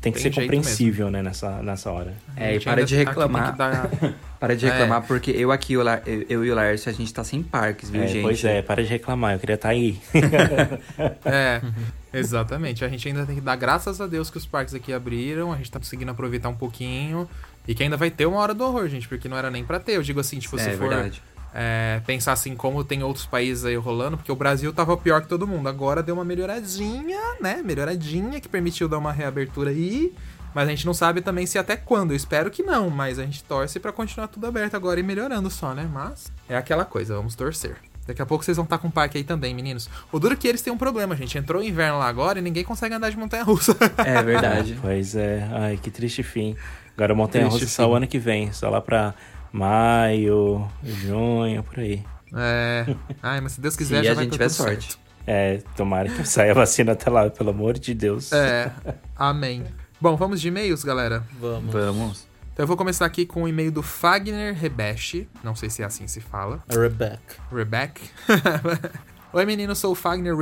tem que Tem ser compreensível, né? Nessa, nessa hora. É, e gente para de tem reclamar. que dar- Para de É. reclamar, porque eu aqui, eu, eu e o Lárcio, a gente tá sem parques, viu, É, gente? pois é, para de reclamar, eu queria estar aí. É, exatamente. A gente ainda tem que dar graças a Deus que os parques aqui abriram, a gente tá conseguindo aproveitar um pouquinho. E que ainda vai ter uma hora do horror, gente, porque não era nem pra ter. Eu digo assim, tipo, É, se for verdade. É, pensar assim, como tem outros países aí rolando, porque o Brasil tava pior que todo mundo. Agora deu uma melhoradinha, né? Melhoradinha, que permitiu dar uma reabertura aí. Mas a gente não sabe também se até quando. Eu espero que não, mas a gente torce pra continuar tudo aberto agora e melhorando só, né? Mas é aquela coisa, vamos torcer. Daqui a pouco vocês vão estar com o parque aí também, meninos. O duro é que eles têm um problema, gente. Entrou o inverno lá agora e ninguém consegue andar de montanha-russa. É verdade. pois é, ai, que triste fim. Agora a Montanha Russa só o ano que vem, só lá pra maio, junho, por aí. é. Ai, mas se Deus quiser, Se já a vai gente ter tiver sorte. certo. É, tomara que saia a vacina até lá, pelo amor de Deus. É, amém. Bom, vamos de e-mails, galera. Vamos. Vamos. Então eu vou começar aqui com o e-mail do Fagner Rebesch. Não sei se é assim que se fala. A Rebecca. Rebeck. Oi, menino, sou o Fagner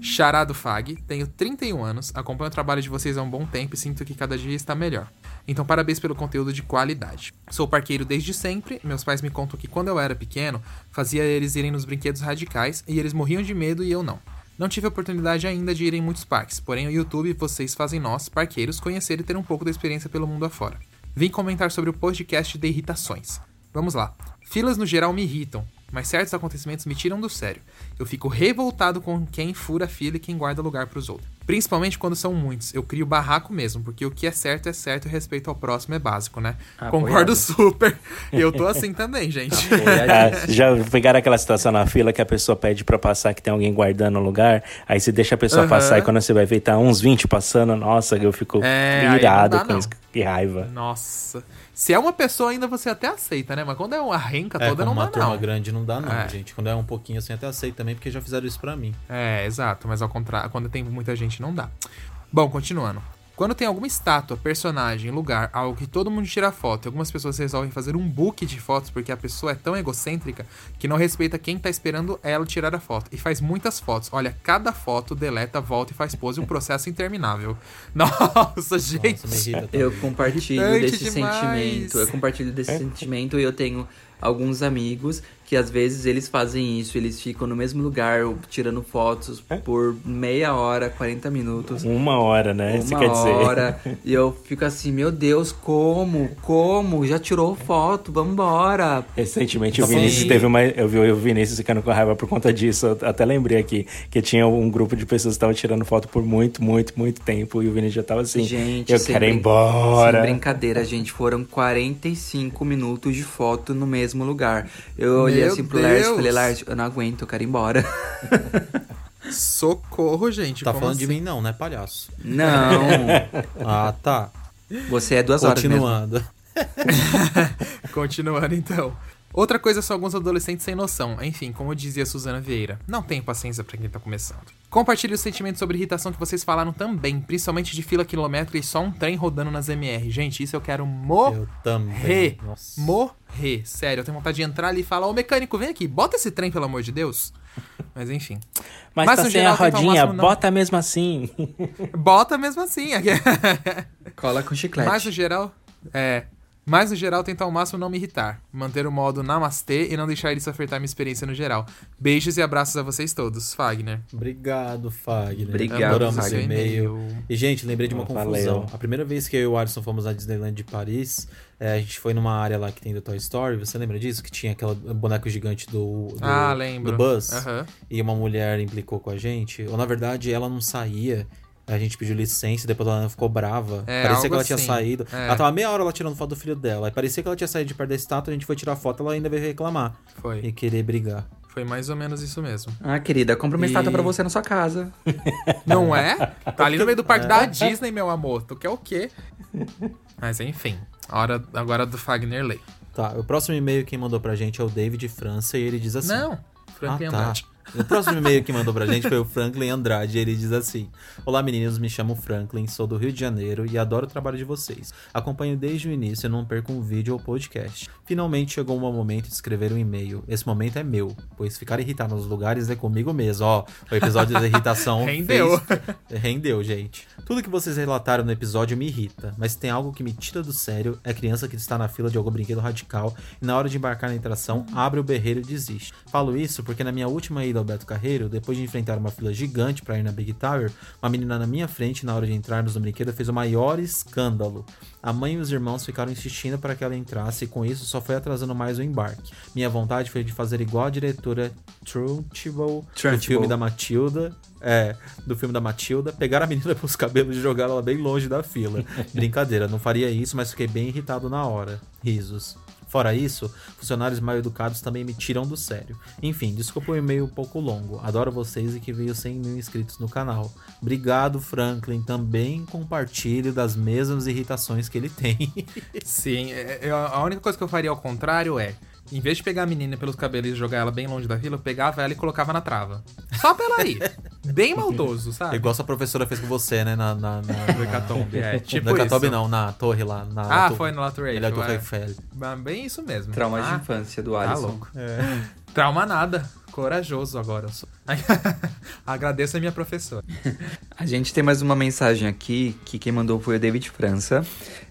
Charado Fag, tenho 31 anos, acompanho o trabalho de vocês há um bom tempo e sinto que cada dia está melhor. Então, parabéns pelo conteúdo de qualidade. Sou parqueiro desde sempre, meus pais me contam que quando eu era pequeno, fazia eles irem nos brinquedos radicais e eles morriam de medo e eu não. Não tive a oportunidade ainda de ir em muitos parques, porém o YouTube vocês fazem nós, parqueiros, conhecer e ter um pouco da experiência pelo mundo afora. Vim comentar sobre o podcast de irritações. Vamos lá. Filas no geral me irritam, mas certos acontecimentos me tiram do sério. Eu fico revoltado com quem fura a fila e quem guarda lugar pros outros. Principalmente quando são muitos. Eu crio barraco mesmo, porque o que é certo é certo e o respeito ao próximo é básico, né? Apoiado. Concordo super. Eu tô assim também, gente. Ah, já pegaram aquela situação na fila que a pessoa pede pra passar que tem alguém guardando o lugar, aí você deixa a pessoa Aham. passar e quando você vai ver tá uns 20 passando, nossa, eu fico É, irado dá, com isso, que raiva. Nossa. Se é uma pessoa ainda você até aceita, né? Mas quando é uma renca É, toda não uma dá turma não. grande não dá não, É. gente. Quando é um pouquinho assim, até aceito também, porque já fizeram isso pra mim. É, exato, mas ao contrário, quando tem muita gente não dá. Bom, continuando. Quando tem alguma estátua, personagem, lugar, algo que todo mundo tira foto, e algumas pessoas resolvem fazer um book de fotos porque a pessoa é tão egocêntrica que não respeita quem tá esperando ela tirar a foto. E faz muitas fotos. Olha, cada foto deleta, volta e faz pose, um processo interminável. Nossa, gente. Nossa, Eu compartilho Irritante desse demais. sentimento. Eu compartilho desse sentimento e eu tenho alguns amigos que às vezes eles fazem isso, eles ficam no mesmo lugar tirando fotos É? por meia hora, 40 minutos. Uma hora, né? Isso Uma quer dizer. hora. E eu fico assim, meu Deus, como? Como? Já tirou foto? Vambora. Recentemente o Sim. Vinícius teve uma. Eu vi o Vinícius ficando com raiva por conta disso. Eu até lembrei aqui que tinha um grupo de pessoas que estavam tirando foto por muito, muito, muito tempo. E o Vinícius já tava assim. Gente, eu quero ir embora. Sem brincadeira, gente. Foram 45 minutos de foto no mesmo lugar. Eu olhei Meu assim pro Lars e falei, Lars, eu não aguento, eu quero ir embora. Socorro, gente. Tá como falando de assim? mim não, né, palhaço? Não. Ah, tá. Você é duas horas mesmo. Continuando. Continuando então. Outra coisa são alguns adolescentes sem noção. Enfim, como dizia Suzana Vieira, não tenho paciência pra quem tá começando. Compartilhe os sentimentos sobre irritação que vocês falaram também, principalmente de fila quilométrica e só um trem rodando nas MR. Gente, isso eu quero morrer. Eu também. Nossa. Morrer. Sério, eu tenho vontade de entrar ali e falar, ô mecânico, vem aqui, bota esse trem, pelo amor de Deus. Mas enfim. Mas, Mas, tá sem geral, a rodinha, máximo bota mesmo assim. Bota mesmo assim. Cola com chiclete. Mas no geral, é. Mas no geral, tentar ao máximo não me irritar. Manter o modo namastê e não deixar isso afetar minha experiência no geral. Beijos e abraços a vocês todos. Fagner. Obrigado, Fagner. Obrigado, Adoramos Fagner. o e-mail. E, gente, lembrei de uma Oh, confusão. valeu. A primeira vez que eu e o Alisson fomos à Disneyland de Paris, é, a gente foi numa área lá que tem do Toy Story. Você lembra disso? Que tinha aquele boneco gigante do, do, Ah, lembro. do Buzz. Aham. E uma mulher implicou com a gente. Ou, na verdade, ela não saía. A gente pediu licença, depois ela ficou brava. É, parecia algo que ela tinha assim. saído. É. Ela tava meia hora lá tirando foto do filho dela. Aí parecia que ela tinha saído de perto da estátua, a gente foi tirar foto, ela ainda veio reclamar. Foi. E querer brigar. Foi mais ou menos isso mesmo. Ah, querida, compra uma E- estátua pra você na sua casa. Não é? Tá ali no meio do parque da Disney, meu amor. Tu quer o quê? Mas enfim. Hora agora do Fagner Lei. Tá, o próximo e-mail que mandou pra gente é o David França e ele diz assim. Não. Franklin ah, tá. Andrade. O próximo e-mail que mandou pra gente foi o Franklin Andrade. Ele diz assim: Olá meninos, me chamo Franklin, sou do Rio de Janeiro e adoro o trabalho de vocês. Acompanho desde o início e não perco um vídeo ou podcast. Finalmente chegou o meu momento de escrever um e-mail. Esse momento é meu, pois ficar irritado nos lugares é comigo mesmo. Ó, o episódio da irritação Rendeu. fez- Rendeu, gente. Tudo que vocês relataram no episódio me irrita, mas tem algo que me tira do sério: é criança que está na fila de algum brinquedo radical e na hora de embarcar na atração abre o berreiro e desiste. Falo isso porque na minha última ida ao Beto Carreiro, depois de enfrentar uma fila gigante para ir na Big Tower, uma menina na minha frente, na hora de entrarmos no brinquedo, fez o maior escândalo. A mãe e os irmãos ficaram insistindo para que ela entrasse e com isso só foi atrasando mais o embarque. Minha vontade foi de fazer igual a diretora Trunchbull do filme da Matilda. É, do filme da Matilda, pegar a menina pelos cabelos e jogar ela bem longe da fila. Brincadeira, não faria isso, mas fiquei bem irritado na hora. Risos. Fora isso, funcionários mal educados também me tiram do sério. Enfim, desculpa o e-mail um pouco longo. Adoro vocês e que veio 100 mil inscritos no canal. Obrigado, Franklin. Também compartilho das mesmas irritações que ele tem. Sim, é- é- a única coisa que eu faria ao contrário é, em vez de pegar a menina pelos cabelos e jogar ela bem longe da fila, eu pegava ela e colocava na trava. Só pra ela ir. Bem maldoso, sabe? Igual sua professora fez com você, né? Na, na, na, No Hecatombe, é. Tipo no Hecatombe não, na torre lá. Na, Ah, na foi no Lato Ele é do é. Eiffel. Mas Bem isso mesmo. Trauma Ah, de infância do Tá Alisson. louco. Trauma nada. Corajoso agora eu sou. Agradeço a minha professora. A gente tem mais uma mensagem aqui, que quem mandou foi o David França.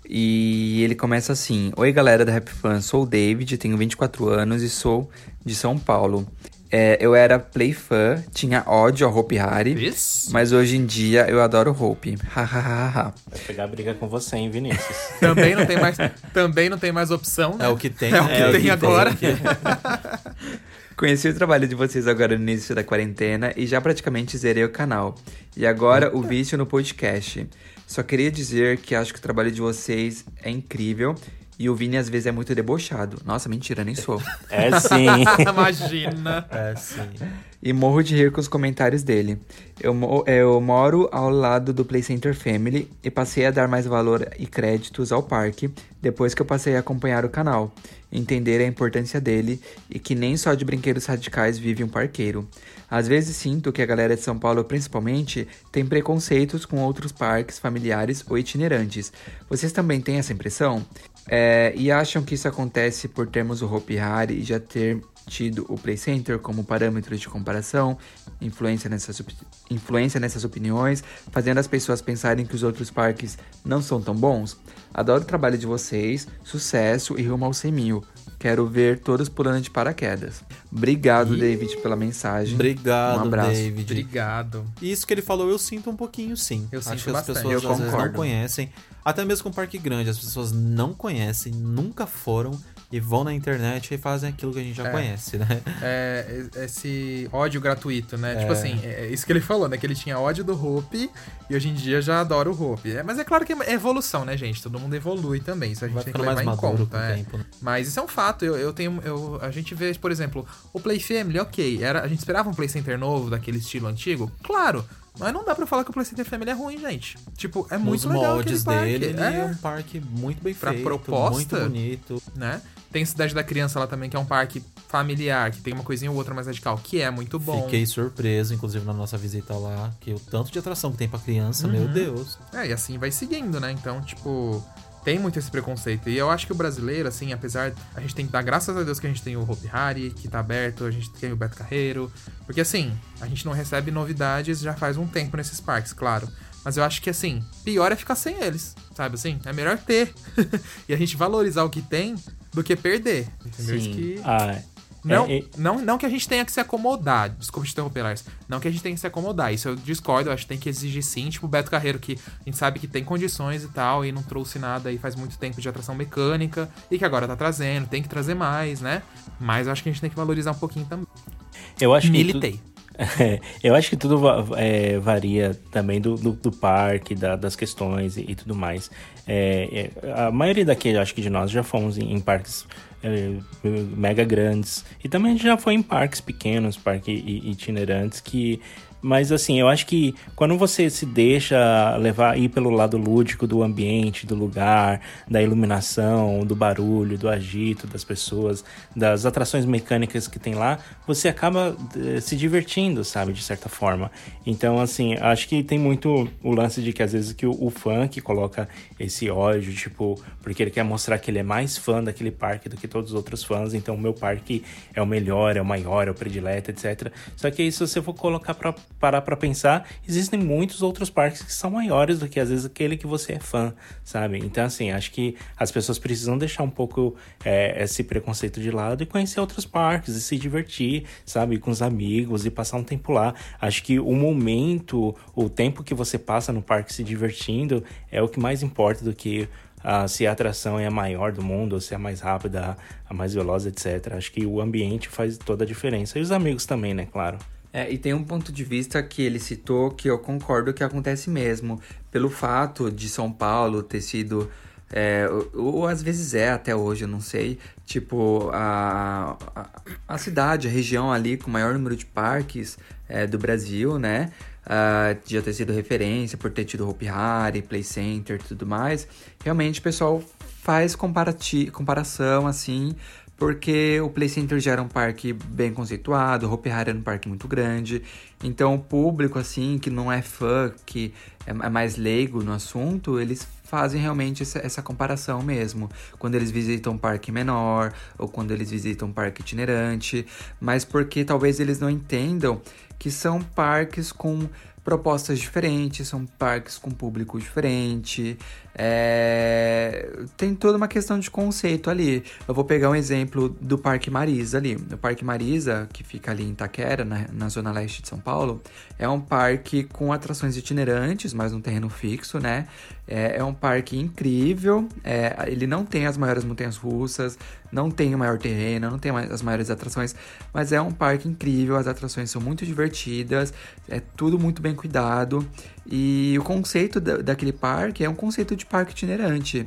E ele começa assim: Oi galera da Rap Fan, sou o David, tenho 24 anos e sou de São Paulo. É, eu era play fã, tinha ódio ao Hope Hari, Isso. mas hoje em dia eu adoro Hope. Hahaha. Vou pegar briga com você, hein, Vinícius? Também não tem mais, também não tem mais opção. né? É o que tem. É o que tem agora. Conheci o trabalho de vocês agora no início da quarentena e já praticamente zerei o canal. E agora o vício no podcast. Só queria dizer que acho que o trabalho de vocês é incrível e o Vini às vezes é muito debochado. Nossa, mentira, nem sou. É sim. Imagina. É, sim. E morro de rir com os comentários dele. Eu, eu moro ao lado do Play Center Family e passei a dar mais valor e créditos ao parque depois que eu passei a acompanhar o canal, entender a importância dele e que nem só de brinquedos radicais vive um parqueiro. Às vezes sinto que a galera de São Paulo, principalmente, tem preconceitos com outros parques familiares ou itinerantes. Vocês também têm essa impressão? É, e acham que isso acontece por termos o Hopi Hari e já ter tido o Play Center como parâmetro de comparação, influência nessas, influência nessas opiniões, fazendo as pessoas pensarem que os outros parques não são tão bons? Adoro o trabalho de vocês, sucesso e rumo aos 100 mil. Quero ver todos pulando de paraquedas. Obrigado, David, pela mensagem. Obrigado, Um abraço. David. Obrigado. E Isso que ele falou, eu sinto um pouquinho sim. Eu Acho sinto que as bastante. pessoas Eu às vezes não conhecem. Até mesmo com Parque Grande, as pessoas não conhecem, nunca foram e vão na internet e fazem aquilo que a gente já É. conhece, né? É, esse ódio gratuito, né? Tipo assim, é isso que ele falou, né? Que ele tinha ódio do Hope e hoje em dia já adora o Hope. É, mas é claro que é evolução, né, gente? Todo mundo evolui também. Isso a gente Vai tem que levar mais em conta. é. tempo. né? Mas isso é um fato. Eu, eu tenho. Eu, a gente vê, por exemplo, o Play Family, ok. Era, a gente esperava um Play Center novo, daquele estilo antigo? Claro. Mas não dá pra falar que o Play Center Family é ruim, gente. Tipo, é muito Nos legal moldes dele, ele é, é um parque muito bem Pra feito, proposta, muito bonito. né? Tem Cidade da Criança lá também, que é um parque familiar, que tem uma coisinha ou outra mais radical, que é muito bom. Fiquei surpreso, inclusive, na nossa visita lá, que o tanto de atração que tem pra criança, meu Uhum. Deus. É, e assim vai seguindo, né? Então, tipo, tem muito esse preconceito. E eu acho que o brasileiro, assim, apesar. A gente tem que dar graças a Deus que a gente tem o Hopi Hari, que tá aberto, a gente tem o Beto Carreiro. Porque, assim, a gente não recebe novidades já faz um tempo nesses parques, claro. Mas eu acho que, assim, pior é ficar sem eles, sabe assim? É melhor ter. e a gente valorizar o que tem do que perder. Entendeu? Sim. que. Ah, Não, É, é- não, não que a gente tenha que se acomodar. Desculpa te interromper, Lars. Não que a gente tenha que se acomodar. Isso eu discordo. Eu acho que tem que exigir sim. Tipo o Beto Carreiro, que a gente sabe que tem condições e tal, e não trouxe nada aí faz muito tempo de atração mecânica, e que agora tá trazendo, tem que trazer mais, né? Mas eu acho que a gente tem que valorizar um pouquinho também. eu acho que. tu- Militei. É, eu acho que tudo é, varia também do, do, do parque, da- das questões e, e tudo mais. É, é, a maioria daqui, acho que de nós, já fomos em, em parques é, mega grandes. E também já foi em parques pequenos, parques itinerantes, que... Mas assim, eu acho que quando você se deixa levar ir pelo lado lúdico do ambiente, do lugar, da iluminação, do barulho, do agito das pessoas, das atrações mecânicas que tem lá, você acaba eh, se divertindo, sabe, de certa forma. Então, assim, acho que tem muito o lance de que às vezes que o, o fã que coloca esse ódio, tipo, porque ele quer mostrar que ele é mais fã daquele parque do que todos os outros fãs, então o meu parque é o melhor, é o maior, é o predileto, etc. Só que aí, se você for colocar pra parar pra pensar, existem muitos outros parques que são maiores do que às vezes aquele que você é fã, sabe? Então, assim, acho que as pessoas precisam deixar um pouco é, esse preconceito de lado e conhecer outros parques e se divertir, sabe? Com os amigos e passar um tempo lá. Acho que o momento, o tempo que você passa no parque se divertindo é o que mais importa do que ah, se a atração é a maior do mundo, ou se é a mais rápida, a mais veloz, etc. Acho que o ambiente faz toda a diferença. E os amigos também, né? Claro. É, e tem um ponto de vista que ele citou que eu concordo que acontece mesmo. Pelo fato de São Paulo ter sido. é, ou, ou às vezes é até hoje, eu não sei. Tipo, a, a, a cidade, a região ali com o maior número de parques é, do Brasil, né? Ah, já ter sido referência por ter tido Hopi Hari, Play Center e tudo mais. Realmente o pessoal faz comparati comparação assim porque o Play Center já era um parque bem conceituado, o Hopi Hari era um parque muito grande, então o público, assim, que não é fã, que é é mais leigo no assunto, eles fazem realmente essa, essa comparação mesmo, quando eles visitam um parque menor, ou quando eles visitam um parque itinerante, mas porque talvez eles não entendam que são parques com propostas diferentes, são parques com público diferente, é, tem toda uma questão de conceito ali. Eu vou pegar um exemplo do Parque Marisa ali. O Parque Marisa, que fica ali em Itaquera, na, na zona leste de São Paulo, é um parque com atrações itinerantes, mas num terreno fixo, né? É, é um parque incrível, é, ele não tem as maiores montanhas russas, não tem o maior terreno, não tem as maiores atrações, mas é um parque incrível, as atrações são muito divertidas, é tudo muito bem cuidado. E o conceito da- daquele parque é um conceito de parque itinerante.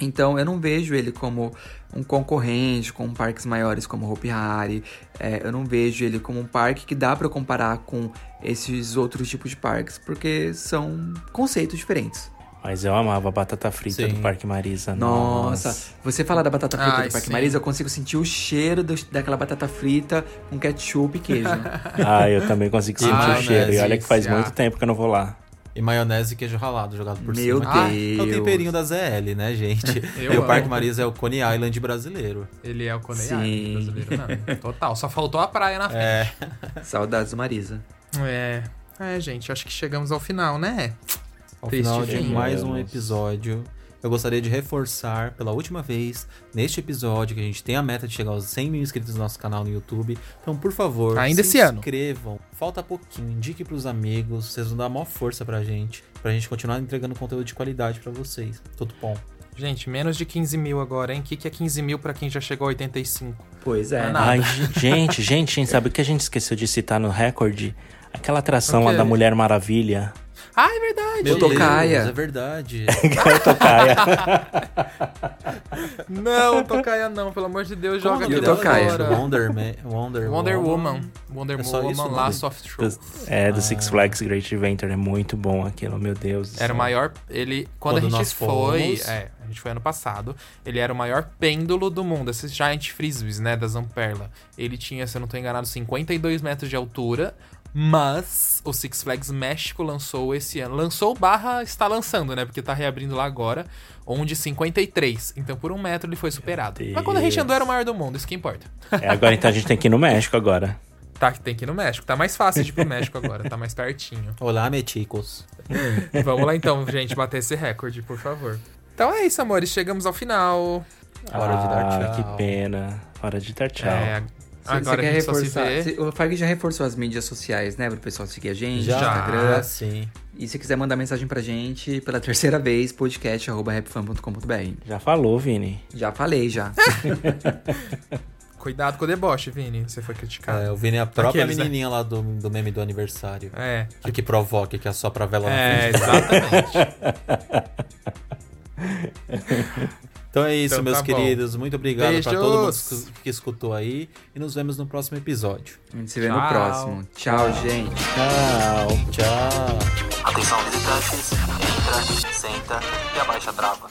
Então eu não vejo ele como um concorrente com parques maiores como Hopi Hari. É, eu não vejo ele como um parque que dá para comparar com esses outros tipos de parques, porque são conceitos diferentes. Mas eu amava a batata frita Sim. do Parque Marisa. Nossa, você fala da batata frita Ai, do Parque sim. Marisa, eu consigo sentir o cheiro do- daquela batata frita com ketchup e queijo. Ah, eu também consigo sentir Ah, o cheiro. E olha que faz muito tempo que eu não vou lá. E maionese e queijo ralado jogado por Meu cima. Ah, Deus. é o temperinho da ZL, né, gente? Eu e o Parque. Marisa é o Coney Island brasileiro. Ele é o Coney Sim. Island brasileiro, não. Total. Só faltou a praia na frente. É, Saudades do Marisa. É. É, gente, acho que chegamos ao final, né? Ao Triste final de fim. mais um episódio. eu gostaria de reforçar pela última vez neste episódio que a gente tem a meta de chegar aos 100 mil inscritos no nosso canal no YouTube. Então, por favor, Ainda se esse ano. inscrevam. Falta pouquinho, indique pros amigos, vocês vão dar maior força pra gente, pra gente continuar entregando conteúdo de qualidade pra vocês. Tudo bom. Gente, menos de 15 mil agora, hein? O que, que é 15 mil pra quem já chegou a 85? Pois é. É nada. Ai, gente, gente, gente, sabe o que a gente esqueceu de citar no recorde? Aquela atração lá da Mulher Maravilha. Ah, é verdade! Meu Tocaia. Deus, é verdade. Tocaia. Não, Tocaia não, pelo amor de Deus, joga E o aquilo Tocaia? Wonder, Man, Wonder, Wonder Woman. Wonder É isso Woman? Last of Truth. É, do Six Flags Great Adventure. É muito bom aquilo, meu Deus. do Era o maior. Ele. Quando, Quando a nós gente foi. fomos. É, a gente foi ano passado. Ele era o maior pêndulo do mundo. Esses Giant Frisbees, né? Da Zamperla. Ele tinha, se eu não tô enganado, 52 metros de altura. Mas o Six Flags México lançou esse ano. Lançou barra está lançando, né? Porque tá reabrindo lá agora. Onde 53. Então por um metro ele foi superado. Mas quando a gente andou era o maior do mundo, isso que importa. É, agora então a gente tem que ir no México agora. Tá, tem que ir no México. Tá mais fácil de ir pro México agora. Tá mais pertinho. Olá, meticos. Vamos lá então, gente, bater esse recorde, por favor. Então é isso, amores. Chegamos ao final. Hora de dar Ah, tchau. que pena. Hora de dar tchau. É, Você, agora você a quer se reforçar? vê. você- O Fag já reforçou as mídias sociais, né? Pro pessoal seguir a gente, Já, Instagram. Ah, sim. E se quiser mandar mensagem pra gente pela terceira vez, podcast.rapfan.com.br. Já falou, Vini. Já falei, já. Cuidado com o deboche, Vini. Você foi criticado. É, eu vi a própria Aqueles, né? menininha lá do, do meme do aniversário. É. A que provoca, que assopra a vela na É, frente. exatamente. Então é isso, Então meus tá bom. queridos. Muito obrigado pra todo mundo que escutou aí. E nos vemos no próximo episódio. A gente se vê no Tchau. próximo. Tchau, gente. Tchau. Tchau. Atenção visitantes, entra, senta e abaixa a trava.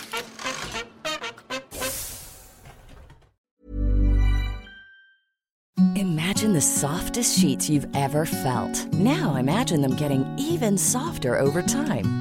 Imagine the softest sheets you've ever felt. Now imagine them getting even softer over time.